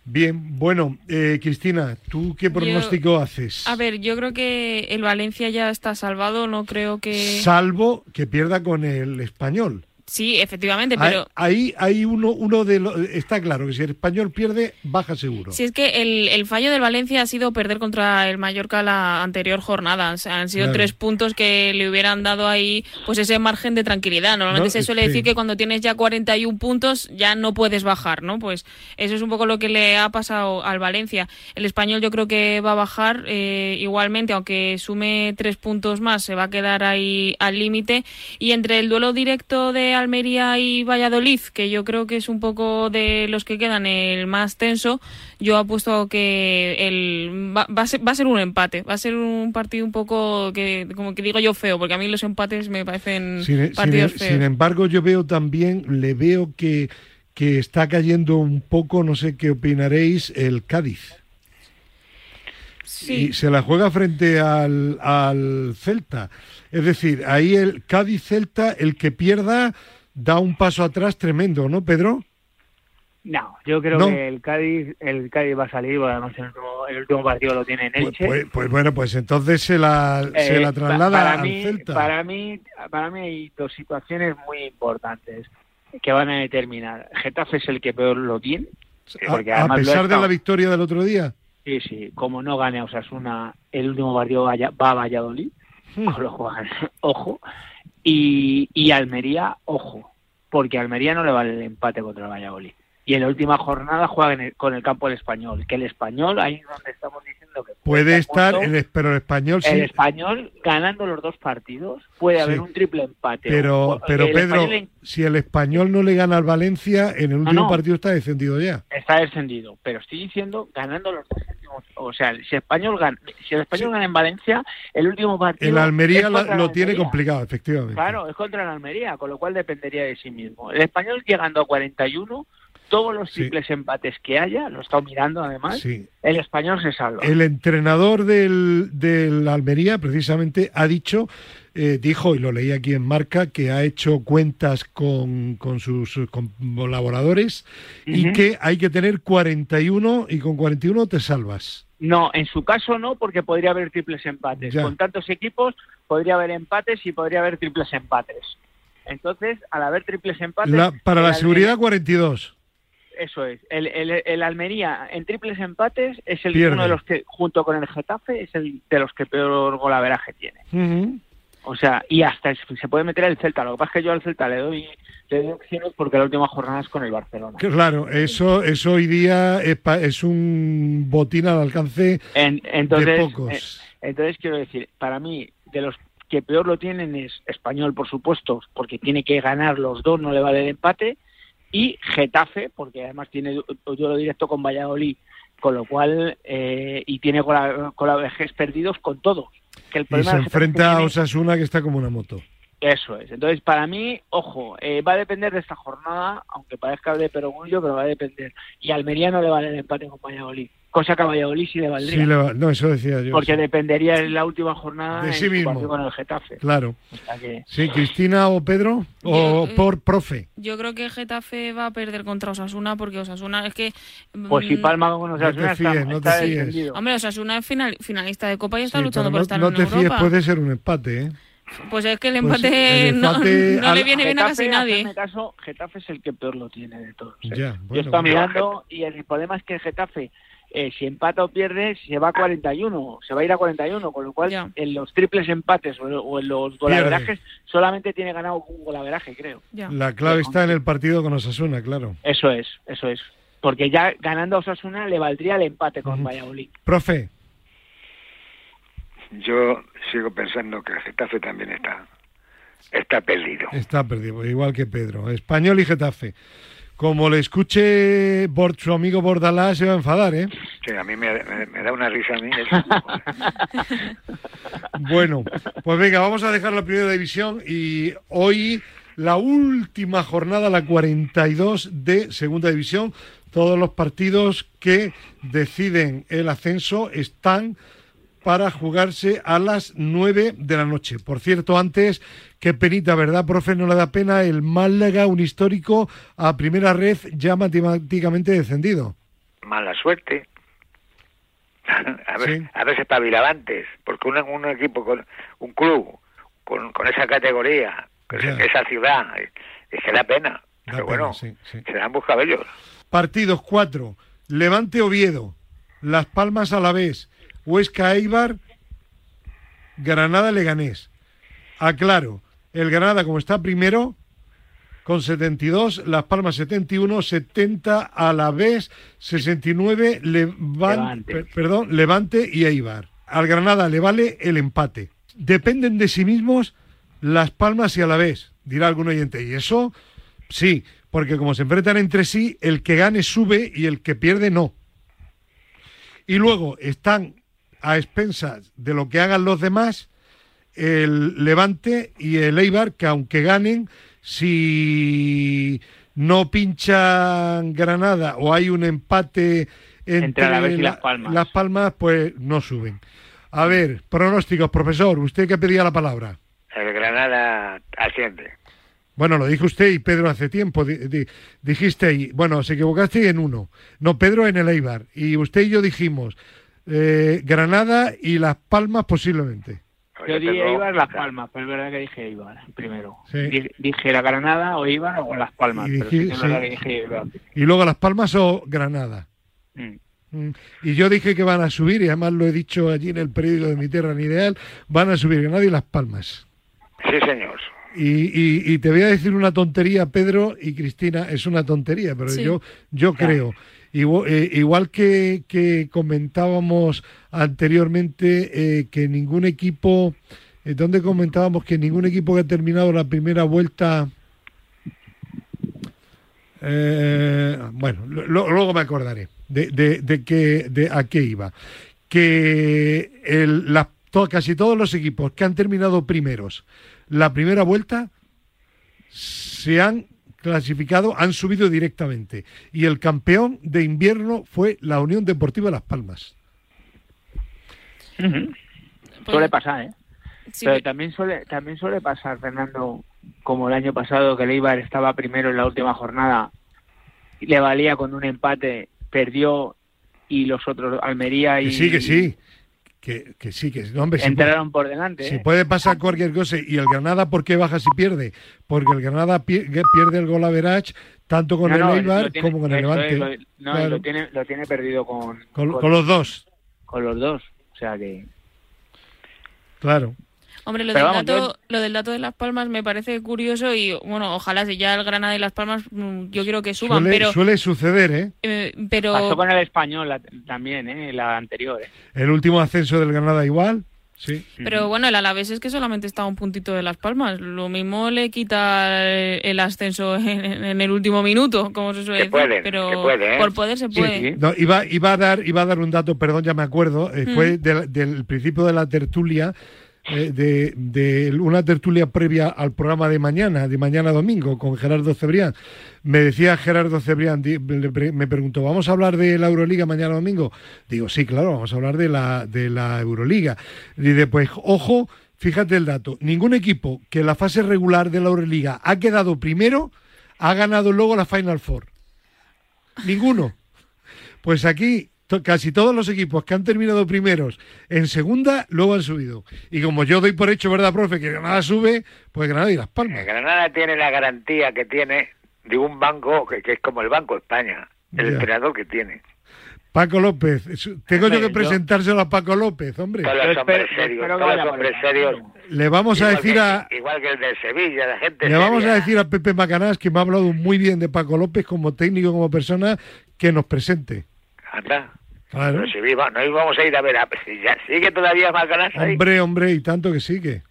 Speaker 2: Bien, bueno, eh, Cristina, ¿tú qué pronóstico haces?
Speaker 6: A ver, yo creo que el Valencia ya está salvado, no creo que...
Speaker 2: Salvo que pierda con el español.
Speaker 6: Sí, efectivamente, pero...
Speaker 2: Ahí hay uno, uno de los... Está claro que si el español pierde, baja seguro.
Speaker 6: Sí, es que el, el fallo del Valencia ha sido perder contra el Mallorca la anterior jornada. han sido tres puntos que le hubieran dado ahí pues ese margen de tranquilidad. Normalmente se suele decir que cuando tienes ya 41 puntos ya no puedes bajar, ¿no? Pues eso es un poco lo que le ha pasado al Valencia. El español yo creo que va a bajar eh, igualmente, aunque sume tres puntos más, se va a quedar ahí al límite. Y entre el duelo directo de Almería y Valladolid, que yo creo que es un poco de los que quedan el más tenso, yo apuesto que el, va, a ser, va a ser un empate, va a ser un partido un poco que, como que digo yo, feo, porque a mí los empates me parecen
Speaker 2: sin,
Speaker 6: partidos
Speaker 2: feos. Sin embargo, yo veo también, le veo que, que está cayendo un poco, no sé qué opinaréis, el Cádiz.
Speaker 6: Sí.
Speaker 2: Y se la juega frente al, al Celta. Es decir, ahí el Cádiz-Celta, el que pierda da un paso atrás tremendo, ¿no, Pedro?
Speaker 5: No, yo creo que el Cádiz, el Cádiz va a salir, además el último, partido lo tiene en pues, Elche.
Speaker 2: Pues, pues, bueno, pues entonces se la, se la eh, traslada para al Celta.
Speaker 5: Para mí, para mí hay dos situaciones muy importantes que van a determinar. Getafe es el que peor lo tiene.
Speaker 2: Porque a, pesar de la victoria del otro día.
Speaker 5: Sí, sí, como no gane a Osasuna, el último partido va a Valladolid. Con lo cual, ojo. Y, y Almería, ojo, porque Almería no le vale el empate contra el Valladolid. Y en la última jornada juega con el campo del español, que el español, ahí es donde estamos diciendo que
Speaker 2: puede, estar, el, pero el español sí.
Speaker 5: El español ganando los dos partidos puede haber un triple empate.
Speaker 2: Pero, pero Pedro, si el español no le gana al Valencia, en el último partido está descendido ya.
Speaker 5: Está descendido, pero estoy diciendo ganando los dos o sea, si el español gana, si el español gana en Valencia, el último partido.
Speaker 2: El Almería lo, tiene complicado, efectivamente.
Speaker 5: Claro, es contra el Almería, con lo cual dependería de sí mismo. El español llegando a 41 todos los
Speaker 2: Sí.
Speaker 5: triples empates que haya, lo he estado mirando además,
Speaker 2: Sí.
Speaker 5: el español se salva.
Speaker 2: El entrenador del, del Almería precisamente ha dicho, eh, dijo, y lo leí aquí en Marca, que ha hecho cuentas con, con sus con colaboradores y que hay que tener 41 y con 41 te salvas.
Speaker 5: No, en su caso no, porque podría haber triples empates.
Speaker 2: Ya.
Speaker 5: Con tantos equipos podría haber empates y podría haber triples empates. Entonces, al haber triples empates...
Speaker 2: La- para la
Speaker 5: Almería-
Speaker 2: seguridad 42.
Speaker 5: Eso es. El, el- el Almería en triples empates es el
Speaker 2: Pierde.
Speaker 5: uno de los que, junto con el Getafe, es el de los que peor golaveraje tiene.
Speaker 2: Ujú.
Speaker 5: O sea, y hasta se puede meter el Celta. Lo que pasa es que yo al Celta le doy, le doy opciones porque la última jornada es con el Barcelona.
Speaker 2: Claro, eso, eso hoy día es, pa- es un botín al alcance
Speaker 5: En-
Speaker 2: de
Speaker 5: entonces,
Speaker 2: pocos.
Speaker 5: eh, entonces quiero decir, para mí, de los que peor lo tienen es Español, por supuesto, porque tiene que ganar los dos, no le vale el empate, y Getafe, porque además tiene duelo directo con Valladolid, con lo cual, eh, y tiene colaborajes perdidos con todos. Que el
Speaker 2: y se enfrenta a
Speaker 5: tiene-
Speaker 2: Osasuna que está como una moto.
Speaker 5: Eso es. Entonces, para mí, ojo, eh, va a depender de esta jornada, aunque parezca de perogrullo, pero va a depender. Y a Almería no le vale el empate con Valladolid, cosa que a Valladolid sí le valdría.
Speaker 2: Sí, le va- no, eso decía yo.
Speaker 5: porque
Speaker 2: sí.
Speaker 5: dependería en la última jornada
Speaker 2: De
Speaker 5: en
Speaker 2: sí mismo.
Speaker 5: con el Getafe.
Speaker 2: Claro.
Speaker 5: O sea que-
Speaker 2: Sí, Cristina o Pedro o
Speaker 6: Yo, eh,
Speaker 2: por profe.
Speaker 6: Yo creo que Getafe va a perder contra Osasuna porque Osasuna es que...
Speaker 5: pues si
Speaker 6: mm,
Speaker 5: Palma con
Speaker 2: No
Speaker 5: Osasuna
Speaker 2: te
Speaker 5: está,
Speaker 2: fíes, no te
Speaker 5: está
Speaker 2: fíes.
Speaker 6: Hombre, Osasuna es final- finalista de Copa y está
Speaker 2: Sí,
Speaker 6: luchando por estar
Speaker 2: no,
Speaker 6: en
Speaker 2: no te fíes,
Speaker 6: Europa.
Speaker 2: puede ser un empate, ¿eh?
Speaker 6: Pues es que el
Speaker 2: Pues
Speaker 6: empate,
Speaker 2: el
Speaker 6: no-
Speaker 2: empate
Speaker 6: no,
Speaker 2: al-
Speaker 6: le viene bien a casi nadie.
Speaker 5: hacerme caso, Getafe es el que peor lo tiene de todos. ¿eh?
Speaker 2: Ya,
Speaker 5: Yo
Speaker 2: bueno,
Speaker 5: estaba
Speaker 2: bueno.
Speaker 5: mirando y el problema es que el Getafe, eh, si empata o pierde, se va a 41, se va a ir a 41, con lo cual
Speaker 6: Ya.
Speaker 5: en los triples empates o, o en los golaverajes solamente tiene ganado un golaveraje, creo.
Speaker 6: Ya.
Speaker 2: La clave está en el partido con Osasuna, claro.
Speaker 5: Eso es, eso es. Porque ya ganando a Osasuna le valdría el empate con. Valladolid.
Speaker 2: Profe,
Speaker 4: Yo sigo pensando que el Getafe también está, está perdido.
Speaker 2: está perdido, igual que Pedro. Español y Getafe. Como le escuche Bord- su amigo Bordalás, se va a enfadar, ¿eh?
Speaker 4: Sí, a mí me, me- me da una risa a mí.
Speaker 2: Bueno, pues venga, vamos a dejar la primera división y hoy la última jornada, la 42 de segunda división. Todos los partidos que deciden el ascenso están para jugarse a las 9 de la noche. Por cierto, antes, qué penita, ¿verdad, profe? No le da pena el Málaga, un histórico, a primera red ya matemáticamente descendido.
Speaker 4: Mala suerte. a ver,
Speaker 2: Sí.
Speaker 4: a ver antes, porque un, un equipo con un club con, con esa categoría, con
Speaker 2: Ya.
Speaker 4: esa, ciudad, es que da pena.
Speaker 2: Da
Speaker 4: Pero
Speaker 2: pena,
Speaker 4: bueno,
Speaker 2: sí, sí.
Speaker 4: se dan buscabellos.
Speaker 2: Partidos 4. Levante Oviedo. Las Palmas Alavés. Huesca Eibar. Granada Leganés. Aclaro. El Granada, como está primero, con 72. Las Palmas 71. 70 Alavés. 69 Levan-
Speaker 5: Levante.
Speaker 2: per- perdón, Levante y Eibar. Al Granada le vale el empate. Dependen de sí mismos Las Palmas y Alavés, dirá algún oyente. Y eso, sí, porque como se enfrentan entre sí, el que gane sube y el que pierde no. Y luego están a expensas de lo que hagan los demás el Levante y el Eibar, que aunque ganen, si no pinchan Granada o hay un empate entre,
Speaker 5: y Las Palmas.
Speaker 2: Las Palmas, pues no suben. A ver, pronósticos, profesor, usted que pedía la palabra.
Speaker 4: El Granada asciende.
Speaker 2: Bueno, lo dijo usted y Pedro hace tiempo. Di- di- dijiste, y, bueno, se equivocaste en uno. No, Pedro en el Eibar. Y usted y yo dijimos eh, Granada y Las Palmas posiblemente.
Speaker 5: Yo dije
Speaker 4: tengo-
Speaker 5: Eibar, Las Palmas, pero es verdad que dije Eibar primero.
Speaker 2: Sí.
Speaker 5: Dije la Granada o Eibar o Las Palmas,
Speaker 2: Y
Speaker 5: pero sí
Speaker 2: dije-
Speaker 5: que es verdad
Speaker 2: sí.
Speaker 5: que dije Eibar.
Speaker 2: Y luego Las Palmas o Granada.
Speaker 5: Mm.
Speaker 2: Mm. Y yo dije que van a subir, y además lo he dicho allí en el periódico de mi tierra en Ideal, van a subir Granada y Las Palmas.
Speaker 4: Sí, señor.
Speaker 2: Y, y- y te voy a decir una tontería, Pedro y Cristina, es una tontería, pero
Speaker 6: Sí.
Speaker 2: yo, yo creo, igual, eh, igual que, que comentábamos anteriormente eh, que ningún equipo, eh, donde comentábamos que ningún equipo que ha terminado la primera vuelta, bueno, luego me acordaré de, de, de que, de a qué iba, que el, la- to- casi todos los equipos que han terminado primeros la primera vuelta se han clasificado han subido directamente. Y el campeón de invierno fue la Unión Deportiva Las Palmas.
Speaker 5: Ujú. Suele pasar, ¿eh? Pero también suele, también suele pasar, Fernando, como el año pasado, que el Eibar estaba primero en la última jornada, y le valía con un empate, perdió y los otros, Almería y...
Speaker 2: Que sí, que sí. Que, que sí, que no, hombre, si
Speaker 5: entraron
Speaker 2: puede,
Speaker 5: por delante.
Speaker 2: Si
Speaker 5: ¿eh?
Speaker 2: puede pasar cualquier cosa. Y el Granada, ¿por qué baja si pierde? Porque el Granada pierde el gol a Verach tanto con
Speaker 5: No, no,
Speaker 2: el Eibar
Speaker 5: tiene-
Speaker 2: como con el Levante.
Speaker 5: es, lo- no,
Speaker 2: Claro.
Speaker 5: lo, tiene, lo tiene perdido con,
Speaker 2: con, con los dos,
Speaker 5: con los dos. O sea que...
Speaker 2: claro.
Speaker 6: Hombre, lo
Speaker 5: Pero
Speaker 6: del,
Speaker 5: vamos,
Speaker 6: dato, lo del dato de Las Palmas me parece curioso y, bueno, ojalá si ya el Granada y Las Palmas mm, yo quiero que suban,
Speaker 2: Suele,
Speaker 6: pero...
Speaker 2: suele suceder, ¿eh?
Speaker 6: eh, pero
Speaker 5: Pasó con el español la- también, ¿eh? La anterior, ¿eh?
Speaker 2: El último ascenso del Granada igual. Sí.
Speaker 6: Pero bueno, el Alavés es que solamente está a un puntito de Las Palmas. Lo mismo le quita el, ascenso en, en el último minuto, como se suele
Speaker 4: Que
Speaker 6: decir.
Speaker 4: pueden,
Speaker 6: pero
Speaker 4: que puede, ¿eh?
Speaker 6: por poder se
Speaker 5: Sí,
Speaker 6: puede.
Speaker 5: sí.
Speaker 2: No, iba, iba, a dar, iba a dar un dato, perdón, ya me acuerdo. eh,
Speaker 6: Mm.
Speaker 2: Fue del, del principio de la tertulia, eh, de, de una tertulia previa al programa de mañana, de mañana domingo, con Gerardo Cebrián. Me decía Gerardo Cebrián, me preguntó, ¿vamos a hablar de la Euroliga mañana domingo? Digo, sí, claro, vamos a hablar de la, de la Euroliga. Y después, ojo, fíjate el dato, ningún equipo que en la fase regular de la Euroliga ha quedado primero ha ganado luego la Final Four. Ninguno. Pues aquí to- casi todos los equipos que han terminado primeros en segunda luego han subido. Y como yo doy por hecho, ¿verdad, profe? Que Granada sube, pues Granada y Las
Speaker 4: El
Speaker 2: Palmas.
Speaker 4: Granada tiene la garantía que tiene de un banco que, que es como el Banco España, el
Speaker 2: Ya.
Speaker 4: entrenador que tiene.
Speaker 2: Paco López, tengo yo que presentárselo a Paco López, hombre.
Speaker 4: Todos los hombres serios, todos los hombres serios.
Speaker 2: Le vamos a decir
Speaker 4: que-
Speaker 2: a
Speaker 4: Igual que el de Sevilla, la gente
Speaker 2: le vamos a decir a Pepe Macanás que me ha hablado muy bien de Paco López como técnico, como persona, que nos presente.
Speaker 4: Anda.
Speaker 2: Claro.
Speaker 4: Pero si viva, no íbamos a ir a ver a... Si ya sigue todavía Macanás ahí.
Speaker 2: Hombre, hombre, y tanto que sigue.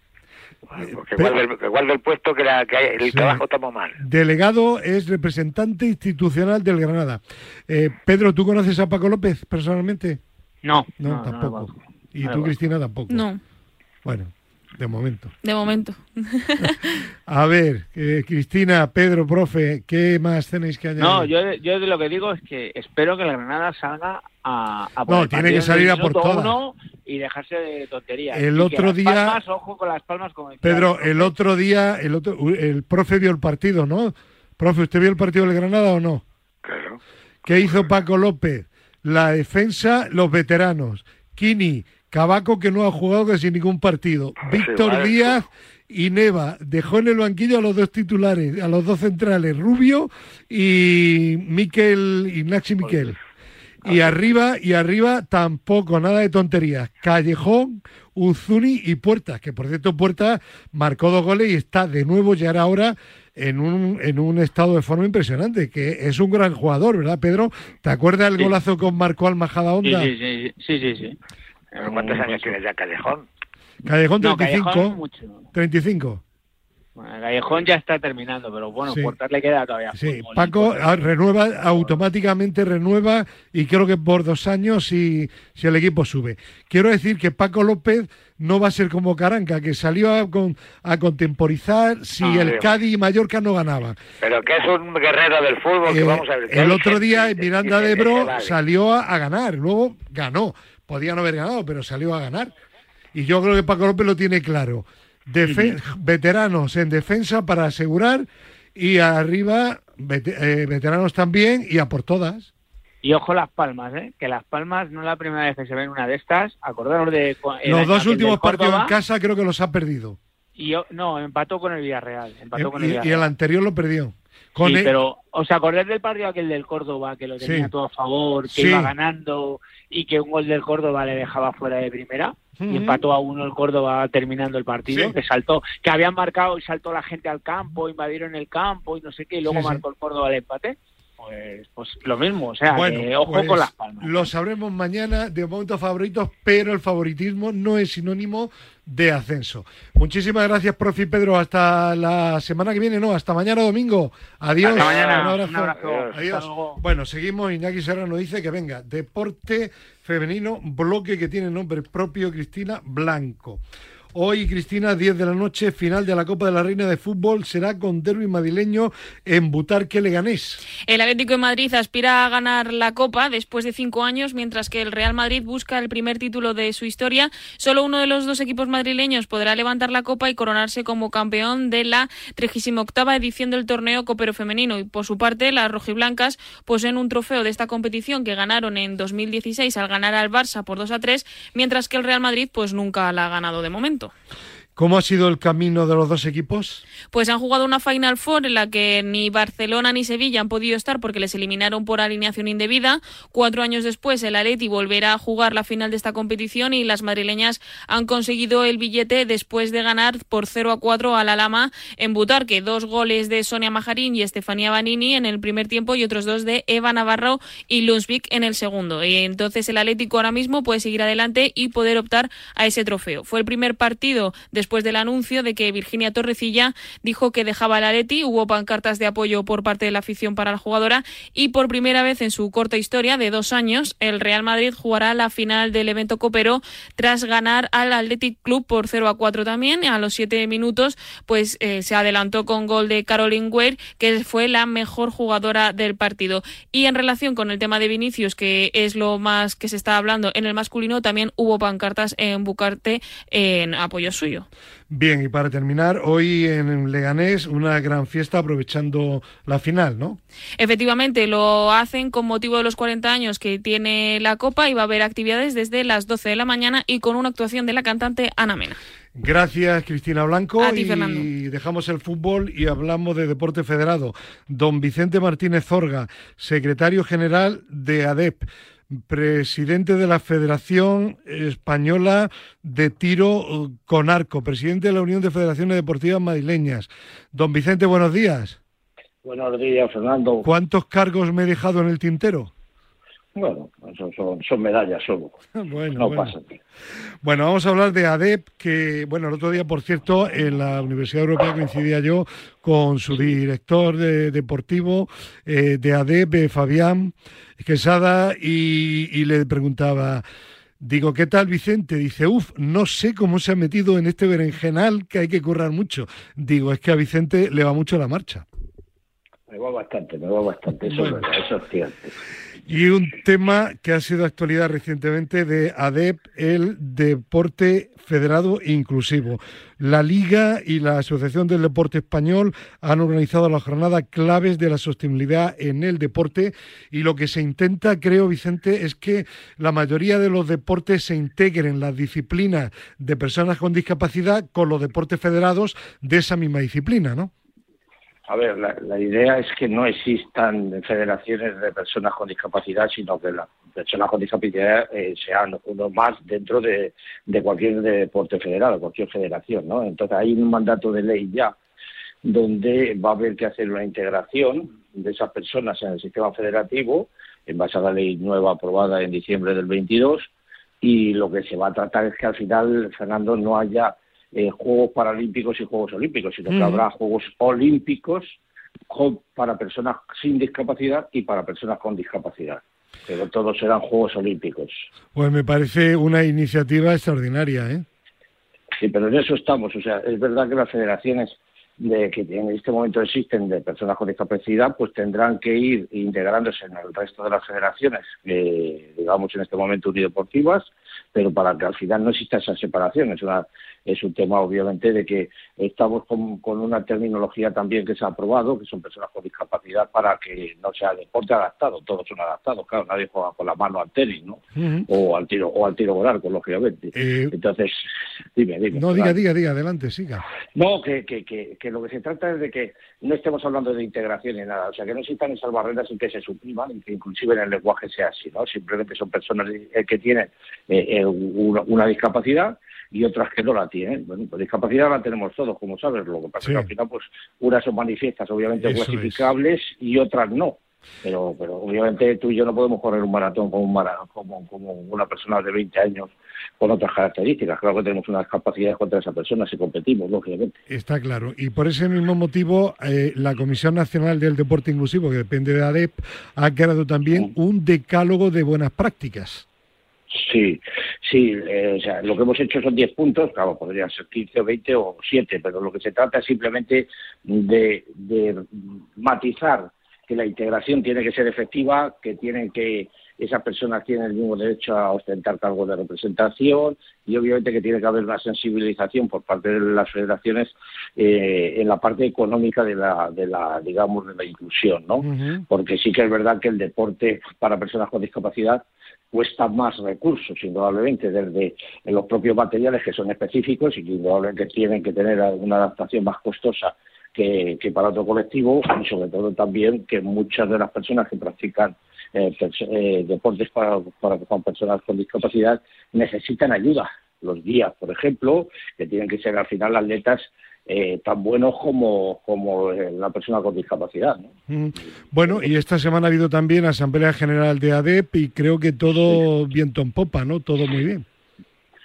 Speaker 4: Bueno, pues que,
Speaker 2: Pero-
Speaker 4: guarde el, que guarde el puesto que, la, que el
Speaker 2: Sí.
Speaker 4: trabajo estamos mal.
Speaker 2: Delegado es representante institucional del Granada. Eh, Pedro, ¿tú conoces a Paco López personalmente?
Speaker 5: No,
Speaker 2: No,
Speaker 5: no, no,
Speaker 2: tampoco.
Speaker 5: no, no.
Speaker 2: y
Speaker 5: no,
Speaker 2: tú,
Speaker 5: no.
Speaker 2: Cristina, tampoco.
Speaker 6: No,
Speaker 2: Bueno, de momento.
Speaker 6: de momento.
Speaker 2: A ver, eh, Cristina, Pedro, profe, ¿qué más tenéis que añadir?
Speaker 5: No, yo, yo de lo que digo es que espero que la Granada salga a, a por
Speaker 2: No,
Speaker 5: el
Speaker 2: tiene que salir a por
Speaker 5: uno y dejarse de tonterías.
Speaker 2: El
Speaker 5: Y que
Speaker 2: otro
Speaker 5: Las
Speaker 2: día-
Speaker 5: Palmas, ojo con las palmas como decía
Speaker 2: Pedro,
Speaker 5: el
Speaker 2: otro día, el otro, el profe vio el partido, ¿no? Profe, ¿usted vio el partido del Granada o no?
Speaker 4: Claro.
Speaker 2: ¿Qué hizo Paco López? La defensa, los veteranos. Kini, Cabaco que no ha jugado casi ningún partido. Víctor
Speaker 4: vale.
Speaker 2: Díaz y Neva. Dejó en el banquillo a los dos titulares, a los dos centrales, Rubio y Miquel, Ignacio Miquel. Y arriba, y arriba tampoco, nada de tonterías. Callejón, Uzuni y Puertas, que por cierto Puertas marcó dos goles y está de nuevo ya era ahora en un, en un estado de forma impresionante, que es un gran jugador, ¿verdad, Pedro? ¿Te acuerdas del
Speaker 5: Sí.
Speaker 2: golazo con Marco Almajada Onda?
Speaker 5: sí, sí, sí, sí, sí.
Speaker 4: Pero ¿Cuántos años
Speaker 5: pues,
Speaker 4: tiene ya Callejón?
Speaker 2: Callejón
Speaker 5: No,
Speaker 2: 35,
Speaker 5: Callejón mucho.
Speaker 2: 35.
Speaker 5: Bueno, Callejón ya está terminando, pero bueno,
Speaker 2: Sí.
Speaker 5: Le queda todavía.
Speaker 2: Sí,
Speaker 5: fútbol,
Speaker 2: Paco ah, renueva, automáticamente renueva y creo que por dos años si, si el equipo sube. Quiero decir que Paco López no va a ser como Caranca, que salió a, con- a contemporizar si
Speaker 5: Ah,
Speaker 2: el
Speaker 4: bien.
Speaker 2: Cádiz y Mallorca no ganaban.
Speaker 4: Pero que es un guerrero del fútbol, que
Speaker 2: Eh,
Speaker 4: vamos a ver.
Speaker 2: el otro día Miranda de
Speaker 4: vale.
Speaker 2: salió a, a ganar, luego ganó. Podía no haber ganado, pero salió a ganar. Y yo creo que Paco López lo tiene claro. Defe- Veteranos en defensa para asegurar y arriba eh, veteranos también y a por todas.
Speaker 5: Y ojo las palmas, ¿eh? que las palmas no es la primera vez que se ven una de estas. Acordaros de.
Speaker 2: Los dos últimos partidos en casa creo que los ha perdido.
Speaker 5: Y yo, no, empató con el Villarreal. Empató con
Speaker 2: Y,
Speaker 5: el
Speaker 2: y el
Speaker 5: Villarreal.
Speaker 2: anterior lo perdió. Con
Speaker 5: Sí,
Speaker 2: el-
Speaker 5: pero ¿os acordáis del partido aquel del Córdoba que lo tenía
Speaker 2: Sí.
Speaker 5: todo a favor, que
Speaker 2: Sí.
Speaker 5: iba ganando y que un gol del Córdoba le dejaba fuera de primera? Y empató a uno el Córdoba terminando el partido, que saltó, que habían marcado y saltó la gente al campo, invadieron el campo y no sé qué, y luego marcó el Córdoba el empate. Pues, pues lo mismo, o sea,
Speaker 2: Bueno,
Speaker 5: que ojo
Speaker 2: pues,
Speaker 5: con las palmas.
Speaker 2: Lo sabremos mañana de momentos favoritos, pero el favoritismo no es sinónimo de ascenso. Muchísimas gracias, profe Pedro. Hasta la semana que viene, no, hasta mañana domingo. Adiós.
Speaker 5: Hasta mañana.
Speaker 2: Un abrazo.
Speaker 5: Un abrazo.
Speaker 2: Adiós.
Speaker 5: Hasta luego.
Speaker 2: Bueno, seguimos. Iñaki Serrano dice que venga. Deporte femenino, bloque que tiene nombre propio, Cristina Blanco. Hoy, Cristina, 10 de la noche, final de la Copa de la Reina de Fútbol, será con derby madrileño en Butarque Leganés.
Speaker 6: El Atlético de Madrid aspira a ganar la Copa después de cinco años, mientras que el Real Madrid busca el primer título de su historia. Solo uno de los dos equipos madrileños podrá levantar la Copa y coronarse como campeón de la 38 edición del torneo copero femenino. Y por su parte, las rojiblancas poseen un trofeo de esta competición que ganaron en 2016 al ganar al Barça por 2 a 3, mientras que el Real Madrid pues nunca la ha ganado de momento. Exacto.
Speaker 2: ¿Cómo ha sido el camino de los dos equipos?
Speaker 6: Pues han jugado una Final Four en la que ni Barcelona ni Sevilla han podido estar porque les eliminaron por alineación indebida. Cuatro años después, el Atleti volverá a jugar la final de esta competición y las madrileñas han conseguido el billete después de ganar por 0 a 4 a la Lama en Butarque. Dos goles de Sonia Majarín y Estefanía Banini en el primer tiempo y otros dos de Eva Navarro y Lunsvik en el segundo. Y entonces el Atlético ahora mismo puede seguir adelante y poder optar a ese trofeo. Fue el primer partido de después del anuncio de que Virginia Torrecilla dijo que dejaba la Atleti. Hubo pancartas de apoyo por parte de la afición para la jugadora y por primera vez en su corta historia de dos años, el Real Madrid jugará la final del evento copero tras ganar al Athletic Club por 0 a 4 también. A los siete minutos, pues eh, se adelantó con gol de Caroline Weir, que fue la mejor jugadora del partido. Y en relación con el tema de Vinicius, que es lo más que se está hablando en el masculino, también hubo pancartas en Bucarte en apoyo suyo.
Speaker 2: Bien, y para terminar, hoy en Leganés una gran fiesta aprovechando la final, ¿no?
Speaker 6: Efectivamente, lo hacen con motivo de los 40 años que tiene la Copa y va a haber actividades desde las 12 de la mañana y con una actuación de la cantante Ana Mena.
Speaker 2: Gracias, Cristina Blanco.
Speaker 6: A ti, Fernando.
Speaker 2: Y dejamos el fútbol y hablamos de deporte federado. Don Vicente Martínez Zorga, secretario general de ADEP presidente de la Federación Española de Tiro con Arco, presidente de la Unión de Federaciones Deportivas Madrileñas. Don Vicente, buenos días.
Speaker 7: Buenos días, Fernando.
Speaker 2: ¿Cuántos cargos me he dejado en el tintero?
Speaker 7: Bueno, son, son, medallas solo.
Speaker 2: bueno,
Speaker 7: no
Speaker 2: bueno.
Speaker 7: pasa.
Speaker 2: Bueno, vamos a hablar de ADEP, que, bueno, el otro día, por cierto, en la Universidad Europea coincidía yo con su director de, deportivo eh, de ADEP, eh, Fabián Quesada, y, y le preguntaba, Digo, ¿qué tal Vicente? Dice, uff, no sé cómo se ha metido en este berenjenal que hay que currar mucho. Digo, es que a Vicente le va mucho la marcha.
Speaker 7: Me va bastante, me va bastante, eso,
Speaker 2: Bueno.
Speaker 7: es verdad, eso es cierto.
Speaker 2: Y un tema que ha sido actualidad recientemente de ADEP, el deporte federado inclusivo. La Liga y la Asociación del Deporte Español han organizado la jornada claves de la sostenibilidad en el deporte y lo que se intenta, creo, Vicente, es que la mayoría de los deportes se integren las disciplinas de personas con discapacidad con los deportes federados de esa misma disciplina, ¿no?
Speaker 7: A ver, la, idea es que no existan federaciones de personas con discapacidad, sino que las personas con discapacidad eh, sean uno más dentro de, cualquier deporte federal, cualquier federación, ¿no? Entonces hay un mandato de ley ya donde va a haber que hacer una integración de esas personas en el sistema federativo en base a la ley nueva aprobada en diciembre del 22 y lo que se va a tratar es que al final, Fernando, no haya eh, Juegos Paralímpicos y Juegos Olímpicos, sino que habrá Juegos Olímpicos para personas sin discapacidad y para personas con discapacidad. Pero todos serán Juegos Olímpicos.
Speaker 2: Pues me parece una iniciativa extraordinaria, ¿eh?
Speaker 7: Sí, pero en eso estamos. O sea, es verdad que las federaciones de que en este momento existen de personas con discapacidad, pues tendrán que ir integrándose en el resto de las federaciones, que digamos en este momento unideportivas, pero para que al final no exista esa separación. Es, una, es un tema, obviamente, de que estamos con, con una terminología también que se ha aprobado, que son personas con discapacidad, para que no sea deporte adaptado. Todos son adaptados, claro, nadie juega con la mano al tenis, ¿no? O al tiro, o al tiro con arco, lógicamente.
Speaker 2: Eh,
Speaker 7: Entonces, dime, dime.
Speaker 2: no, diga, diga, diga, adelante, siga.
Speaker 7: No, que, que, que, que lo que se trata es de que no estemos hablando de integración ni nada, o sea, que no existan esas barreras y que se supriman y que inclusive en el lenguaje sea así, ¿no? Simplemente son personas eh, que tienen eh, una, una discapacidad y otras que no la tienen. Bueno, pues discapacidad la tenemos todos, como sabes, lo que pasa
Speaker 2: Sí.
Speaker 7: que al final, pues, unas son manifiestas, obviamente
Speaker 2: Eso es.
Speaker 7: clasificables y otras no. Pero, pero obviamente tú y yo no podemos correr un maratón como, un mara- como, como una persona de 20 años con otras características. Claro que tenemos unas capacidades contra esa persona si competimos, lógicamente.
Speaker 2: Está claro. Y por ese mismo motivo, eh, la Comisión Nacional del Deporte Inclusivo, que depende de ADEP, ha creado también un decálogo de buenas prácticas.
Speaker 7: Sí, sí, eh, o sea, lo que hemos hecho son 10 puntos, claro, podrían ser 15 o 20 o 7, pero lo que se trata es simplemente de, de matizar que la integración tiene que ser efectiva, que tienen que esas personas tienen el mismo derecho a ostentar cargos de representación y obviamente que tiene que haber una sensibilización por parte de las federaciones eh, en la parte económica de la, de la, digamos, de la inclusión, ¿no? Porque sí que es verdad que el deporte para personas con discapacidad cuesta más recursos, indudablemente, desde los propios materiales que son específicos y que indudablemente tienen que tener una adaptación más costosa que, para otro colectivo y sobre todo también que muchas de las personas que practican eh, eh, deportes para, para, con personas con discapacidad necesitan ayuda. Los guías, por ejemplo, que tienen que ser al final atletas eh, tan buenos como, como la persona con discapacidad.
Speaker 2: Bueno, y esta semana ha habido también Asamblea General de ADEP y creo que todo viento en popa, ¿no? Todo muy bien.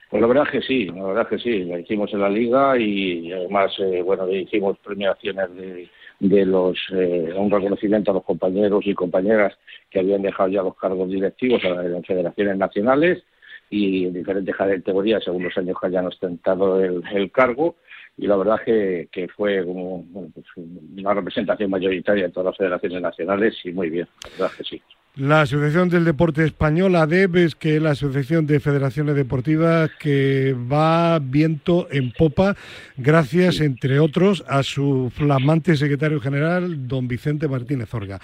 Speaker 7: Pues la verdad es que sí, la verdad es que sí, la hicimos en la liga y además, eh, bueno, hicimos premiaciones de, de los, eh, un reconocimiento a los compañeros y compañeras que habían dejado ya los cargos directivos en federaciones nacionales y en diferentes categorías según los años que hayan ostentado el, el cargo y la verdad que, que fue pues, una representación mayoritaria de todas las federaciones nacionales y muy bien, la verdad que sí.
Speaker 2: La Asociación del Deporte Español, ADEB, es que es la Asociación de Federaciones Deportivas que va viento en popa, gracias, entre otros, a su flamante secretario general, don Vicente Martínez Orga.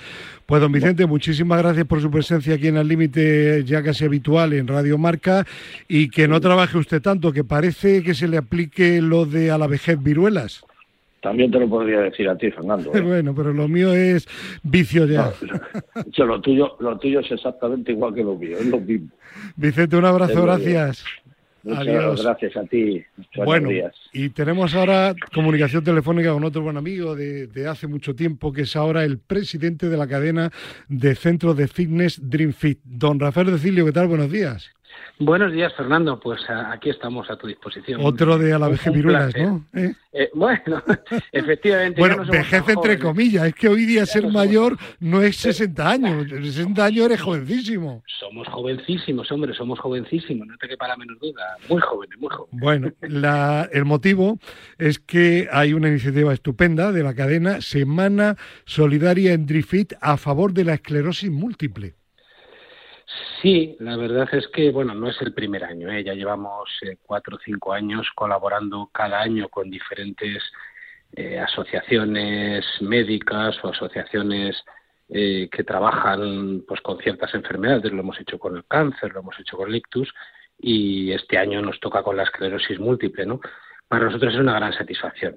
Speaker 2: Pues, don Vicente, muchísimas gracias por su presencia aquí en el límite ya casi habitual en Radio Marca y que no trabaje usted tanto, que parece que se le aplique lo de a la vejez viruelas.
Speaker 7: También te lo podría decir a ti, Fernando. ¿eh?
Speaker 2: Bueno, pero lo mío es vicio ya.
Speaker 7: lo, tuyo, lo tuyo es exactamente igual que lo mío, es lo mismo.
Speaker 2: Vicente, un abrazo, gracias.
Speaker 7: Muchas gracias a ti.
Speaker 2: bueno, y tenemos ahora comunicación telefónica con otro buen amigo de, de, hace mucho tiempo, que es ahora el presidente de la cadena de centros de fitness Dream Fit. Don Rafael Decilio, ¿qué tal? Buenos días.
Speaker 8: Buenos días, Fernando. Pues aquí estamos a tu disposición.
Speaker 2: Otro de a la vejez virulas, ¿no?
Speaker 8: ¿Eh? Eh, bueno, efectivamente.
Speaker 2: bueno, vejez entre comillas. Es que hoy día ser mayor no es 60 años. 60 años eres jovencísimo.
Speaker 8: Somos jovencísimos, hombre, somos jovencísimos. No te quepa la menor duda. Muy jóvenes, muy jóvenes.
Speaker 2: Bueno, la, el motivo es que hay una iniciativa estupenda de la cadena Semana Solidaria en Drifit a favor de la esclerosis múltiple.
Speaker 8: Sí, la verdad es que, bueno, no es el primer año, ¿eh? ya llevamos eh, cuatro o cinco años colaborando cada año con diferentes eh, asociaciones médicas o asociaciones eh, que trabajan pues con ciertas enfermedades, lo hemos hecho con el cáncer, lo hemos hecho con el ictus y este año nos toca con la esclerosis múltiple, ¿no? Para nosotros es una gran satisfacción.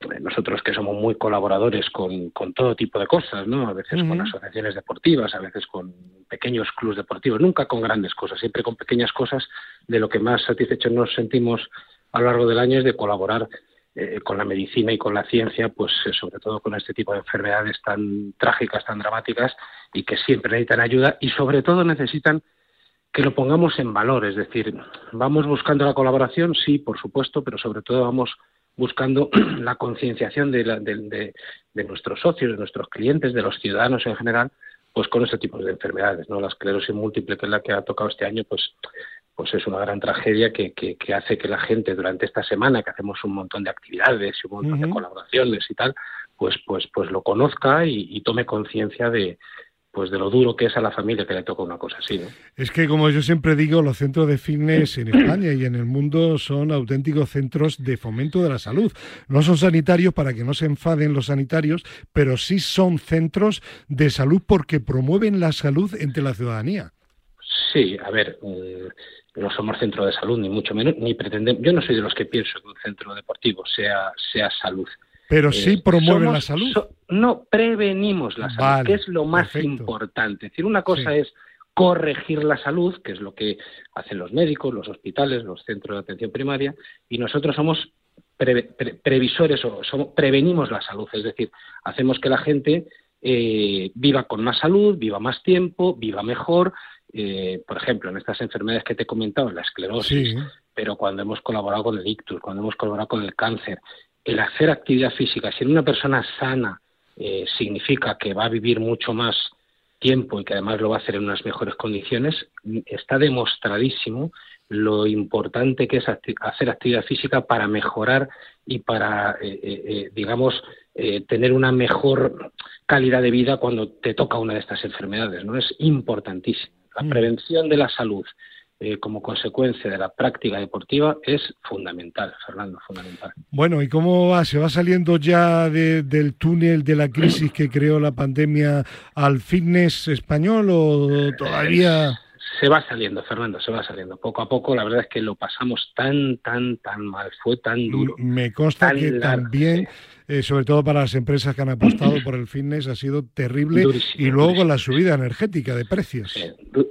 Speaker 8: Eh, nosotros que somos muy colaboradores con, con todo tipo de cosas, ¿no? A veces con asociaciones deportivas, a veces con pequeños clubes deportivos, nunca con grandes cosas, siempre con pequeñas cosas. De lo que más satisfechos nos sentimos a lo largo del año es de colaborar eh, con la medicina y con la ciencia, pues eh, sobre todo con este tipo de enfermedades tan trágicas, tan dramáticas y que siempre necesitan ayuda y sobre todo necesitan que lo pongamos en valor, es decir, vamos buscando la colaboración, sí, por supuesto, pero sobre todo vamos buscando la concienciación de, de, nuestros socios, de nuestros clientes, de los ciudadanos en general, pues con ese tipo de enfermedades, ¿no? La esclerosis múltiple, que es la que ha tocado este año, pues, pues es una gran tragedia que, que, hace que la gente durante esta semana, que hacemos un montón de actividades y un montón de colaboraciones y tal, pues, pues, pues lo conozca y tome conciencia de, pues de lo duro que es a la familia que le toca una cosa así, ¿no?
Speaker 2: Es que como yo siempre digo, los centros de fitness en España y en el mundo son auténticos centros de fomento de la salud. No son sanitarios para que no se enfaden los sanitarios, pero sí son centros de salud porque promueven la salud entre la ciudadanía.
Speaker 8: Sí, a ver, mm, no somos centro de salud ni mucho menos, ni pretendemos. Yo no soy de los que pienso que un centro deportivo sea sea salud.
Speaker 2: Pero sí eh, promueve la salud.
Speaker 8: no, prevenimos la salud, que es lo más importante. Es decir, una cosa es corregir la salud, que es lo que hacen los médicos, los hospitales, los centros de atención primaria, y nosotros somos previsores o somos, prevenimos la salud, es decir, hacemos que la gente eh, viva con más salud, viva más tiempo, viva mejor. Eh, por ejemplo, en estas enfermedades que te he comentado, la esclerosis, pero cuando hemos colaborado con el ictus, cuando hemos colaborado con el cáncer, el hacer actividad física, si en una persona sana eh, significa que va a vivir mucho más tiempo y que además lo va a hacer en unas mejores condiciones, está demostradísimo lo importante que es hacer actividad física para mejorar y para, eh, eh, digamos, tener una mejor calidad de vida cuando te toca una de estas enfermedades. ¿no? Es importantísimo. La mm. prevención de la salud como consecuencia de la práctica deportiva es fundamental, Fernando, fundamental.
Speaker 2: Bueno, ¿y cómo va? ¿Se va saliendo ya del túnel de la crisis que creó la pandemia al fitness español o todavía...?
Speaker 8: Se va saliendo, Fernando, se va saliendo. Poco a poco, la verdad es que lo pasamos tan, tan, tan mal, fue tan duro.
Speaker 2: Me consta que también, eh, sobre todo para las empresas que han apostado por el fitness, ha sido terrible. y luego la subida energética de precios.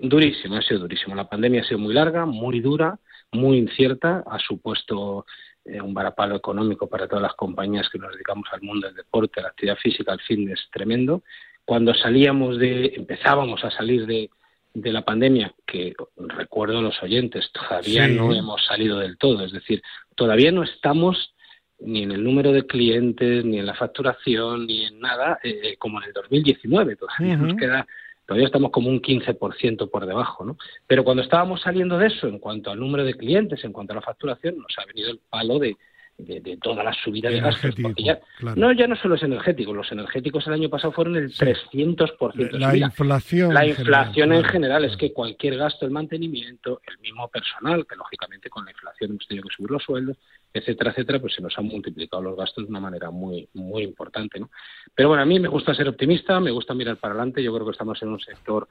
Speaker 8: durísimo, ha sido durísimo. La pandemia ha sido muy larga, muy dura, muy incierta, ha supuesto eh, un varapalo económico para todas las compañías que nos dedicamos al mundo del deporte, a la actividad física, al fitness tremendo. Cuando salíamos de, empezábamos a salir de de la pandemia, que recuerdo a los oyentes, todavía no hemos salido del todo, es decir, todavía no estamos ni en el número de clientes, ni en la facturación, ni en nada, eh, eh, como en el 2019, todavía nos queda, todavía estamos como un 15% por debajo, ¿no? Pero cuando estábamos saliendo de eso, en cuanto al número de clientes, en cuanto a la facturación, nos ha venido el palo de, de, toda la subida de gastos. Ya, No, ya no solo es energético, los energéticos el año pasado fueron el 300%.
Speaker 2: La, inflación.
Speaker 8: La inflación en general, es que cualquier gasto, el mantenimiento, el mismo personal, que lógicamente con la inflación hemos tenido que subir los sueldos, etcétera, etcétera, pues se nos han multiplicado los gastos de una manera muy, muy importante. ¿no? Pero bueno, a mí me gusta ser optimista, me gusta mirar para adelante, yo creo que estamos en un sector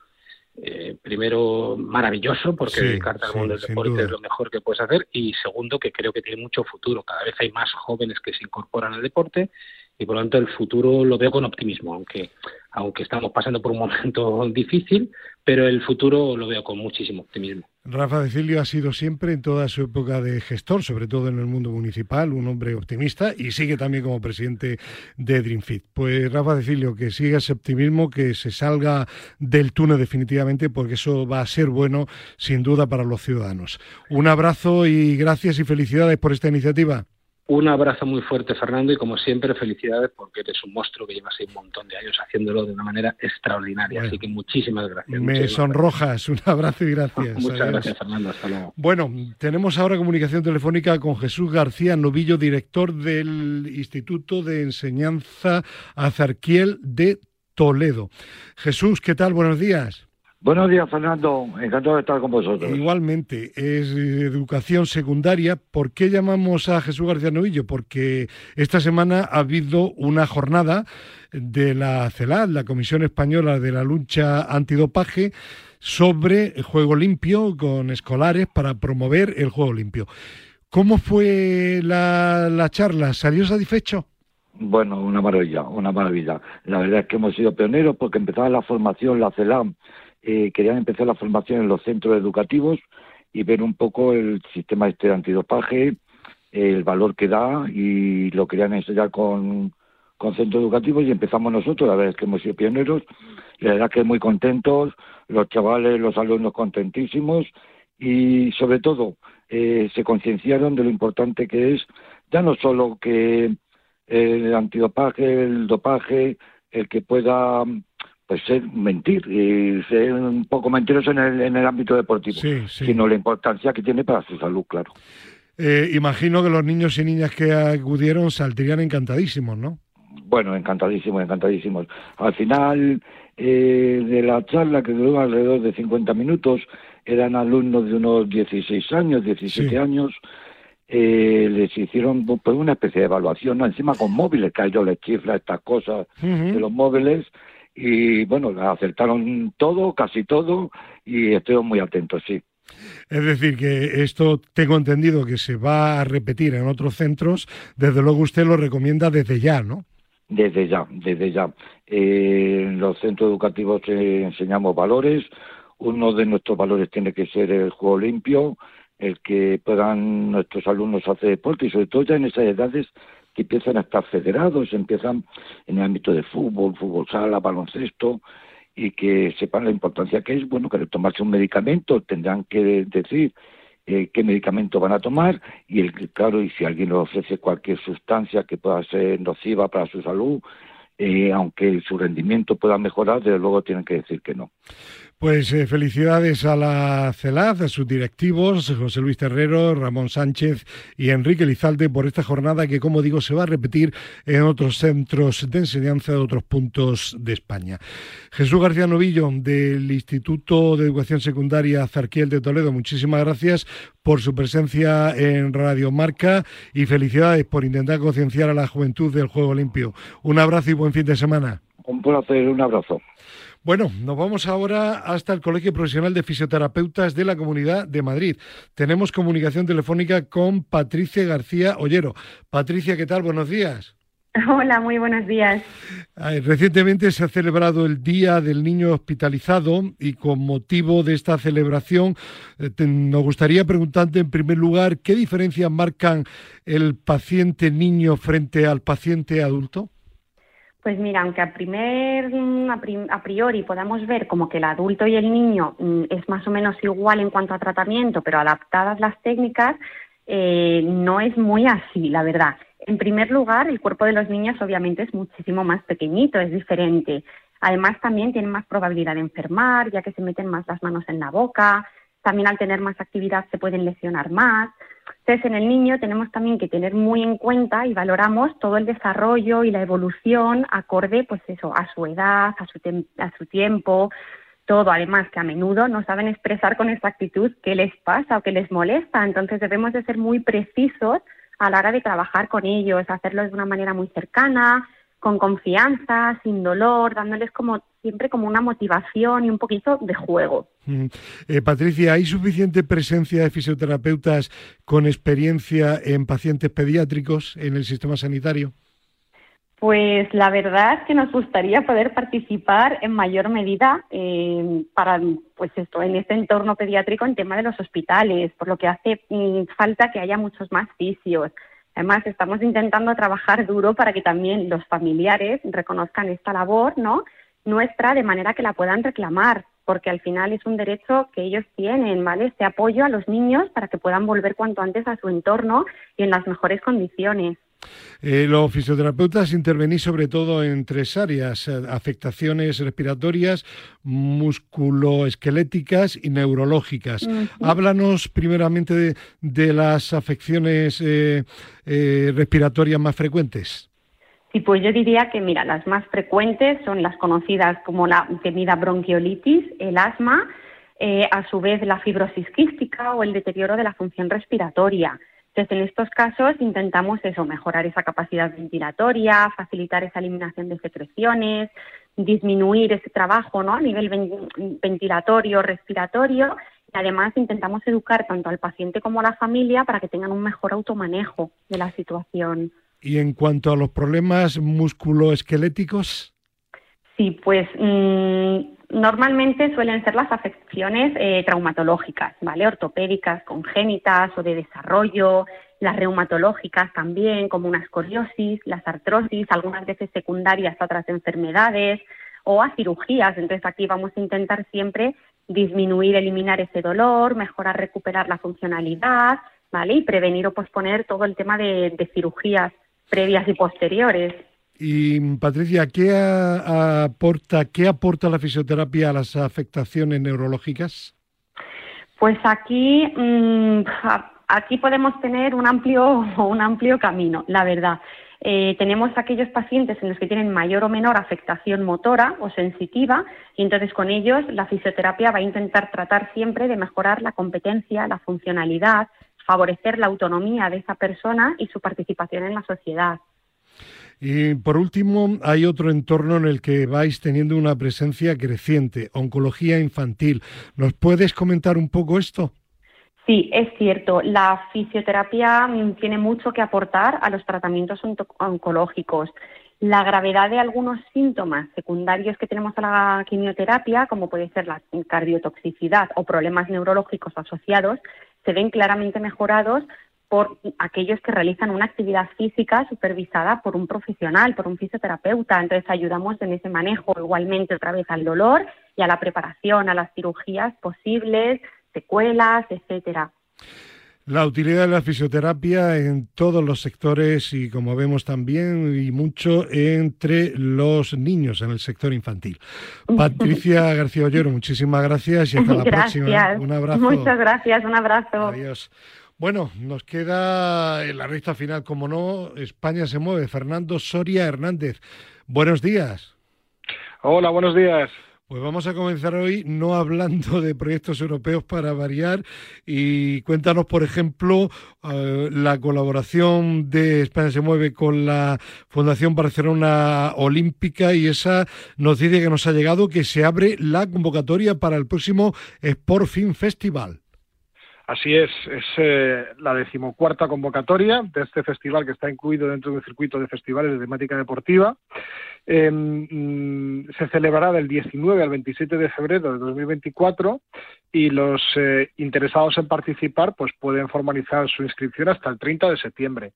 Speaker 8: eh, primero maravilloso porque dedicarte al mundo del deporte es lo mejor que puedes hacer. Y segundo que creo que tiene mucho futuro. Cada vez hay más jóvenes que se incorporan al deporte y por lo tanto el futuro lo veo con optimismo aunque aunque estamos pasando por un momento difícil pero el futuro lo veo con muchísimo optimismo
Speaker 2: Rafa de ha sido siempre en toda su época de gestor, sobre todo en el mundo municipal, un hombre optimista y sigue también como presidente de DreamFit. Pues Rafa de que siga ese optimismo, que se salga del túnel definitivamente, porque eso va a ser bueno sin duda para los ciudadanos. Un abrazo y gracias y felicidades por esta iniciativa.
Speaker 8: Un abrazo muy fuerte, Fernando, y como siempre, felicidades porque eres un monstruo que llevas un montón de años haciéndolo de una manera extraordinaria. Así que muchísimas gracias.
Speaker 2: Me sonrojas. Un abrazo y gracias.
Speaker 8: Muchas gracias, Fernando. Hasta luego.
Speaker 2: Bueno, tenemos ahora comunicación telefónica con Jesús García Novillo, director del Instituto de Enseñanza Azarquiel de Toledo. Jesús, ¿qué tal? Buenos días.
Speaker 9: Buenos días, Fernando. Encantado de estar con vosotros.
Speaker 2: Igualmente, es educación secundaria. ¿Por qué llamamos a Jesús García Novillo? Porque esta semana ha habido una jornada de la CELAD, la Comisión Española de la Lucha Antidopaje, sobre el juego limpio con escolares para promover el juego limpio. ¿Cómo fue la, la charla? ¿Salió satisfecho?
Speaker 9: Bueno, una maravilla, una maravilla. La verdad es que hemos sido pioneros porque empezaba la formación, la CELAM, eh, querían empezar la formación en los centros educativos y ver un poco el sistema este de antidopaje, el valor que da y lo querían enseñar con, con centros educativos y empezamos nosotros, la verdad es que hemos sido pioneros, la verdad que muy contentos, los chavales, los alumnos contentísimos y sobre todo eh, se concienciaron de lo importante que es ya no solo que el antidopaje, el dopaje, el que pueda pues ser mentir y ser un poco mentiroso en el, en el ámbito deportivo, sino la importancia que tiene para su salud, claro.
Speaker 2: Eh, imagino que los niños y niñas que acudieron saldrían encantadísimos, ¿no?
Speaker 9: Bueno, encantadísimos, encantadísimos. Al final eh, de la charla, que duró alrededor de 50 minutos, eran alumnos de unos 16 años, 17 años, eh, les hicieron pues, una especie de evaluación, encima con móviles, que a ellos les chifla estas cosas de los móviles, y bueno, acertaron todo, casi todo, y estoy muy atento, sí.
Speaker 2: Es decir, que esto tengo entendido que se va a repetir en otros centros, desde luego usted lo recomienda desde ya, ¿no?
Speaker 9: Desde ya, desde ya. Eh, en los centros educativos enseñamos valores, uno de nuestros valores tiene que ser el juego limpio, el que puedan nuestros alumnos hacer deporte y sobre todo ya en esas edades que empiezan a estar federados, empiezan en el ámbito de fútbol, fútbol sala, baloncesto, y que sepan la importancia que es, bueno, que al tomarse un medicamento tendrán que decir eh, qué medicamento van a tomar y, el, claro, y si alguien les ofrece cualquier sustancia que pueda ser nociva para su salud, eh, aunque su rendimiento pueda mejorar, desde luego tienen que decir que no.
Speaker 2: Pues eh, felicidades a la CELAD, a sus directivos, José Luis Terrero, Ramón Sánchez y Enrique Lizalde, por esta jornada que, como digo, se va a repetir en otros centros de enseñanza de otros puntos de España. Jesús García Novillo, del Instituto de Educación Secundaria Zarquiel de Toledo, muchísimas gracias por su presencia en Radio Marca y felicidades por intentar concienciar a la juventud del Juego Limpio. Un abrazo y buen fin de semana.
Speaker 9: Un placer, un abrazo.
Speaker 2: Bueno, nos vamos ahora hasta el Colegio Profesional de Fisioterapeutas de la Comunidad de Madrid. Tenemos comunicación telefónica con Patricia García Ollero. Patricia, ¿qué tal? Buenos días.
Speaker 10: Hola, muy buenos días.
Speaker 2: Recientemente se ha celebrado el Día del Niño Hospitalizado y con motivo de esta celebración eh, nos gustaría preguntarte en primer lugar qué diferencias marcan el paciente niño frente al paciente adulto.
Speaker 10: Pues mira, aunque a primer mm, a priori podamos ver como que el adulto y el niño mm, es más o menos igual en cuanto a tratamiento, pero adaptadas las técnicas, eh, no es muy así, la verdad. En primer lugar, el cuerpo de los niños obviamente es muchísimo más pequeñito, es diferente. Además, también tienen más probabilidad de enfermar, ya que se meten más las manos en la boca. También al tener más actividad se pueden lesionar más. Entonces, en el niño tenemos también que tener muy en cuenta y valoramos todo el desarrollo y la evolución acorde, pues eso, a su edad, a su, a su tiempo, todo. Además, que a menudo no saben expresar con exactitud qué les pasa o qué les molesta. Entonces, debemos de ser muy precisos a la hora de trabajar con ellos, hacerlo de una manera muy cercana, con confianza, sin dolor, dándoles como siempre como una motivación y un poquito de juego.
Speaker 2: Eh, Patricia, ¿hay suficiente presencia de fisioterapeutas con experiencia en pacientes pediátricos en el sistema sanitario?
Speaker 10: Pues la verdad es que nos gustaría poder participar en mayor medida eh, para, pues esto, en este entorno pediátrico en tema de los hospitales, por lo que hace mm, falta que haya muchos más fisios, Además, estamos intentando trabajar duro para que también los familiares reconozcan esta labor, ¿no? Nuestra, de manera que la puedan reclamar, porque al final es un derecho que ellos tienen, ¿vale? Este apoyo a los niños para que puedan volver cuanto antes a su entorno y en las mejores condiciones.
Speaker 2: Eh, los fisioterapeutas intervenís sobre todo en tres áreas, eh, afectaciones respiratorias, musculoesqueléticas y neurológicas. Háblanos primeramente de, las afecciones eh, respiratorias más frecuentes.
Speaker 10: Sí, pues yo diría que, mira, las más frecuentes son las conocidas como la temida bronquiolitis, el asma, a su vez la fibrosis quística o el deterioro de la función respiratoria. Entonces, en estos casos intentamos eso, mejorar esa capacidad ventilatoria, facilitar esa eliminación de secreciones, disminuir ese trabajo ¿no? a nivel ventilatorio, respiratorio. Y además intentamos educar tanto al paciente como a la familia para que tengan un mejor automanejo de la situación.
Speaker 2: ¿Y en cuanto a los problemas musculoesqueléticos?
Speaker 10: Sí, pues mm, normalmente suelen ser las afecciones eh, traumatológicas, ¿vale? Ortopédicas, congénitas o de desarrollo, las reumatológicas también, como una escoliosis, las artrosis, algunas veces secundarias a otras enfermedades o a cirugías. Entonces aquí vamos a intentar siempre disminuir, eliminar ese dolor, mejorar, recuperar la funcionalidad, ¿vale? Y prevenir o posponer todo el tema de cirugías previas y posteriores.
Speaker 2: Y Patricia, ¿qué aporta, ¿qué aporta la fisioterapia a las afectaciones neurológicas?
Speaker 10: Pues aquí, mm, aquí podemos tener un amplio, un amplio camino, la verdad. Eh, tenemos aquellos pacientes en los que tienen mayor o menor afectación motora o sensitiva y entonces con ellos la fisioterapia va a intentar tratar siempre de mejorar la competencia, la funcionalidad, favorecer la autonomía de esa persona y su participación en la sociedad.
Speaker 2: Y por último, hay otro entorno en el que vais teniendo una presencia creciente, oncología infantil. ¿Nos puedes comentar un poco esto?
Speaker 10: Sí, es cierto. La fisioterapia mm, tiene mucho que aportar a los tratamientos oncológicos. La gravedad de algunos síntomas secundarios que tenemos a la quimioterapia, como puede ser la cardiotoxicidad o problemas neurológicos asociados, se ven claramente mejorados por aquellos que realizan una actividad física supervisada por un profesional, por un fisioterapeuta. Entonces ayudamos en ese manejo igualmente otra vez al dolor y a la preparación, a las cirugías posibles, secuelas, etcétera.
Speaker 2: La utilidad de la fisioterapia en todos los sectores y como vemos también y mucho entre los niños en el sector infantil. Patricia García Ollero, muchísimas gracias y hasta la próxima.
Speaker 10: Un abrazo. Muchas gracias, un abrazo.
Speaker 2: Adiós. Bueno, nos queda en la recta final, como no, España se mueve. Fernando Soria Hernández. Buenos días.
Speaker 11: Hola, buenos días.
Speaker 2: Pues vamos a comenzar hoy no hablando de proyectos europeos para variar y cuéntanos, por ejemplo, eh, la colaboración de España se mueve con la Fundación Barcelona Olímpica y esa nos dice que nos ha llegado que se abre la convocatoria para el próximo Sport Film Festival.
Speaker 11: Así es, es eh, la decimocuarta convocatoria de este festival que está incluido dentro del circuito de festivales de temática deportiva. Em, mm, se celebrará del 19 al 27 de febrero de 2024 y los eh, interesados en participar pues pueden formalizar su inscripción hasta el 30 de septiembre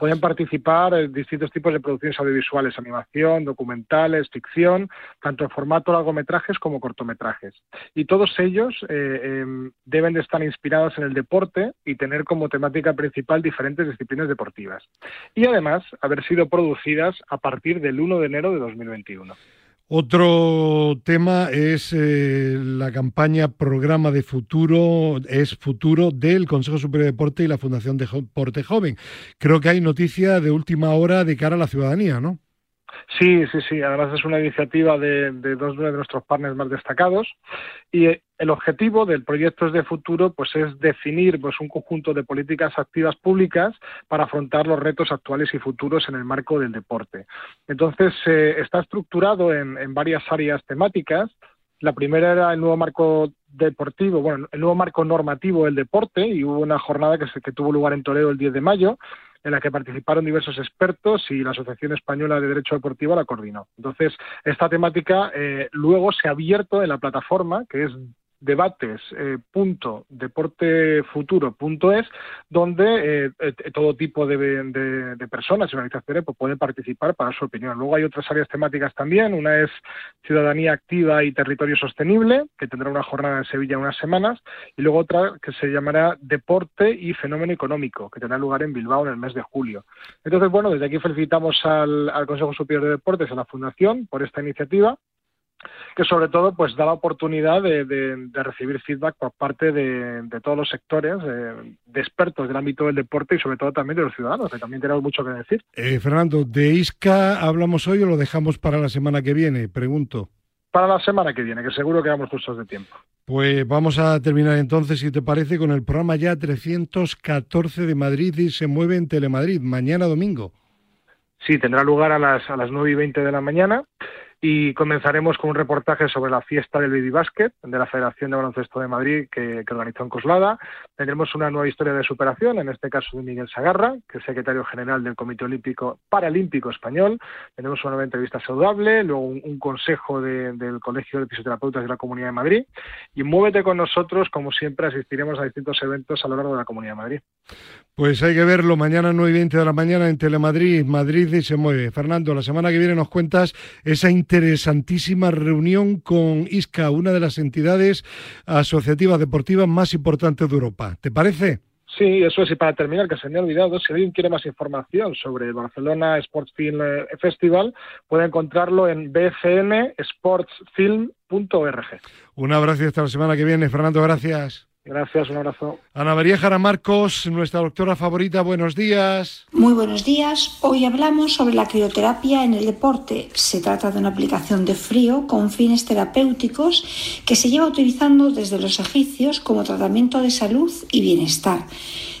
Speaker 11: pueden participar en distintos tipos de producciones audiovisuales, animación, documentales, ficción, tanto en formato largometrajes como cortometrajes. Y todos ellos eh, em, deben de estar inspirados en el deporte y tener como temática principal diferentes disciplinas deportivas. Y además haber sido producidas a partir del 1 de enero de 2021.
Speaker 2: Otro tema es eh, la campaña Programa de Futuro, es Futuro del Consejo Superior de Deporte y la Fundación de Deporte Joven. Creo que hay noticia de última hora de cara a la ciudadanía, ¿no?
Speaker 11: Sí, sí, sí. Además es una iniciativa de, dos de nuestros partners más destacados y el objetivo del proyecto de futuro pues es definir pues un conjunto de políticas activas públicas para afrontar los retos actuales y futuros en el marco del deporte. Entonces eh, está estructurado en, en varias áreas temáticas. La primera era el nuevo marco deportivo, bueno, el nuevo marco normativo del deporte y hubo una jornada que, se, que tuvo lugar en Toledo el 10 de mayo en la que participaron diversos expertos y la Asociación Española de Derecho Deportivo la coordinó. Entonces, esta temática eh, luego se ha abierto en la plataforma, que es debates.deportefuturo.es, eh, donde eh, eh, todo tipo de, personas y organizaciones pues, pueden participar para su opinión. Luego hay otras áreas temáticas también. Una es ciudadanía activa y territorio sostenible, que tendrá una jornada en Sevilla unas semanas, y luego otra que se llamará deporte y fenómeno económico, que tendrá lugar en Bilbao en el mes de julio. Entonces, bueno, desde aquí felicitamos al Consejo Superior de Deportes, a la Fundación, por esta iniciativa que sobre todo pues da la oportunidad de, recibir feedback por parte de, todos los sectores, de, expertos del ámbito del deporte y sobre todo también de los ciudadanos, que también tenemos mucho que decir.
Speaker 2: Eh, Fernando, ¿de ISCA hablamos hoy o lo dejamos para la semana que viene? Pregunto.
Speaker 11: Para la semana que viene, que seguro que vamos justos de tiempo.
Speaker 2: Pues vamos a terminar entonces, si te parece, con el programa ya 314 de Madrid y se mueve en Telemadrid, mañana domingo.
Speaker 11: Sí, tendrá lugar a las, a las 9 y 20 de la mañana y comenzaremos con un reportaje sobre la fiesta del baby basket de la Federación de Baloncesto de Madrid que, organizó en Coslada. Tendremos una nueva historia de superación, en este caso de Miguel Sagarra, que es secretario general del Comité Olímpico Paralímpico Español. Tendremos una nueva entrevista saludable, luego un, consejo del Colegio de Fisioterapeutas de la Comunidad de Madrid. Y muévete con nosotros, como siempre, asistiremos a distintos eventos a lo largo de la Comunidad de Madrid.
Speaker 2: Pues hay que verlo mañana 9 y 20 de la mañana en Telemadrid, Madrid y se mueve. Fernando, la semana que viene nos cuentas esa interesantísima reunión con ISCA, una de las entidades asociativas deportivas más importantes de Europa. ¿Te parece?
Speaker 11: Sí, eso es. Y para terminar, que se me ha olvidado, si alguien quiere más información sobre el Barcelona Sports Film eh, Festival, puede encontrarlo en bcnsportsfilm.org.
Speaker 2: Un abrazo hasta la semana que viene. Fernando, gracias.
Speaker 11: Gracias, un abrazo.
Speaker 2: Ana María Jara Marcos, nuestra doctora favorita, buenos días.
Speaker 12: Muy buenos días. Hoy hablamos sobre la crioterapia en el deporte. Se trata de una aplicación de frío con fines terapéuticos que se lleva utilizando desde los egipcios como tratamiento de salud y bienestar.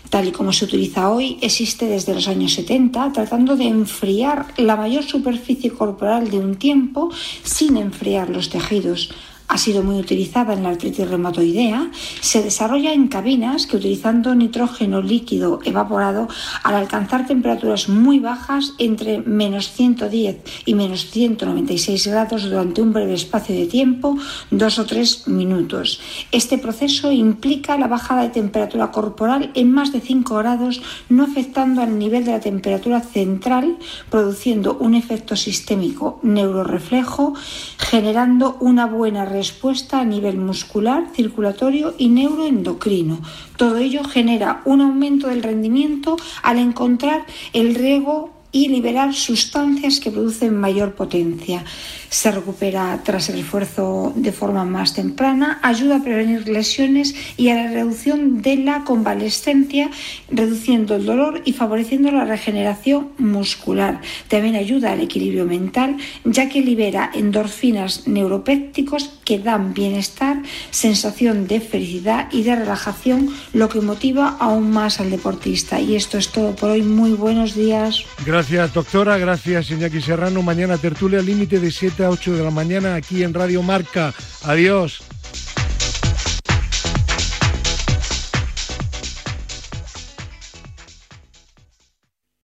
Speaker 12: Tal y como se utiliza hoy, existe desde los años 70 tratando de enfriar la mayor superficie corporal de un tiempo sin enfriar los tejidos ha sido muy utilizada en la artritis reumatoidea, se desarrolla en cabinas que utilizando nitrógeno líquido evaporado al alcanzar temperaturas muy bajas entre menos 110 y menos 196 grados durante un breve espacio de tiempo, dos o tres minutos. Este proceso implica la bajada de temperatura corporal en más de 5 grados, no afectando al nivel de la temperatura central, produciendo un efecto sistémico neuroreflejo, generando una buena reacción respuesta a nivel muscular, circulatorio y neuroendocrino. Todo ello genera un aumento del rendimiento al encontrar el riego y liberar sustancias que producen mayor potencia se recupera tras el esfuerzo de forma más temprana, ayuda a prevenir lesiones y a la reducción de la convalescencia, reduciendo el dolor y favoreciendo la regeneración muscular. También ayuda al equilibrio mental, ya que libera endorfinas neuropépticos que dan bienestar, sensación de felicidad y de relajación, lo que motiva aún más al deportista. Y esto es todo por hoy. Muy buenos días.
Speaker 2: Gracias, doctora. Gracias, Iñaki Serrano. Mañana tertulia límite de 7 a 8 de la mañana aquí en Radio Marca. Adiós.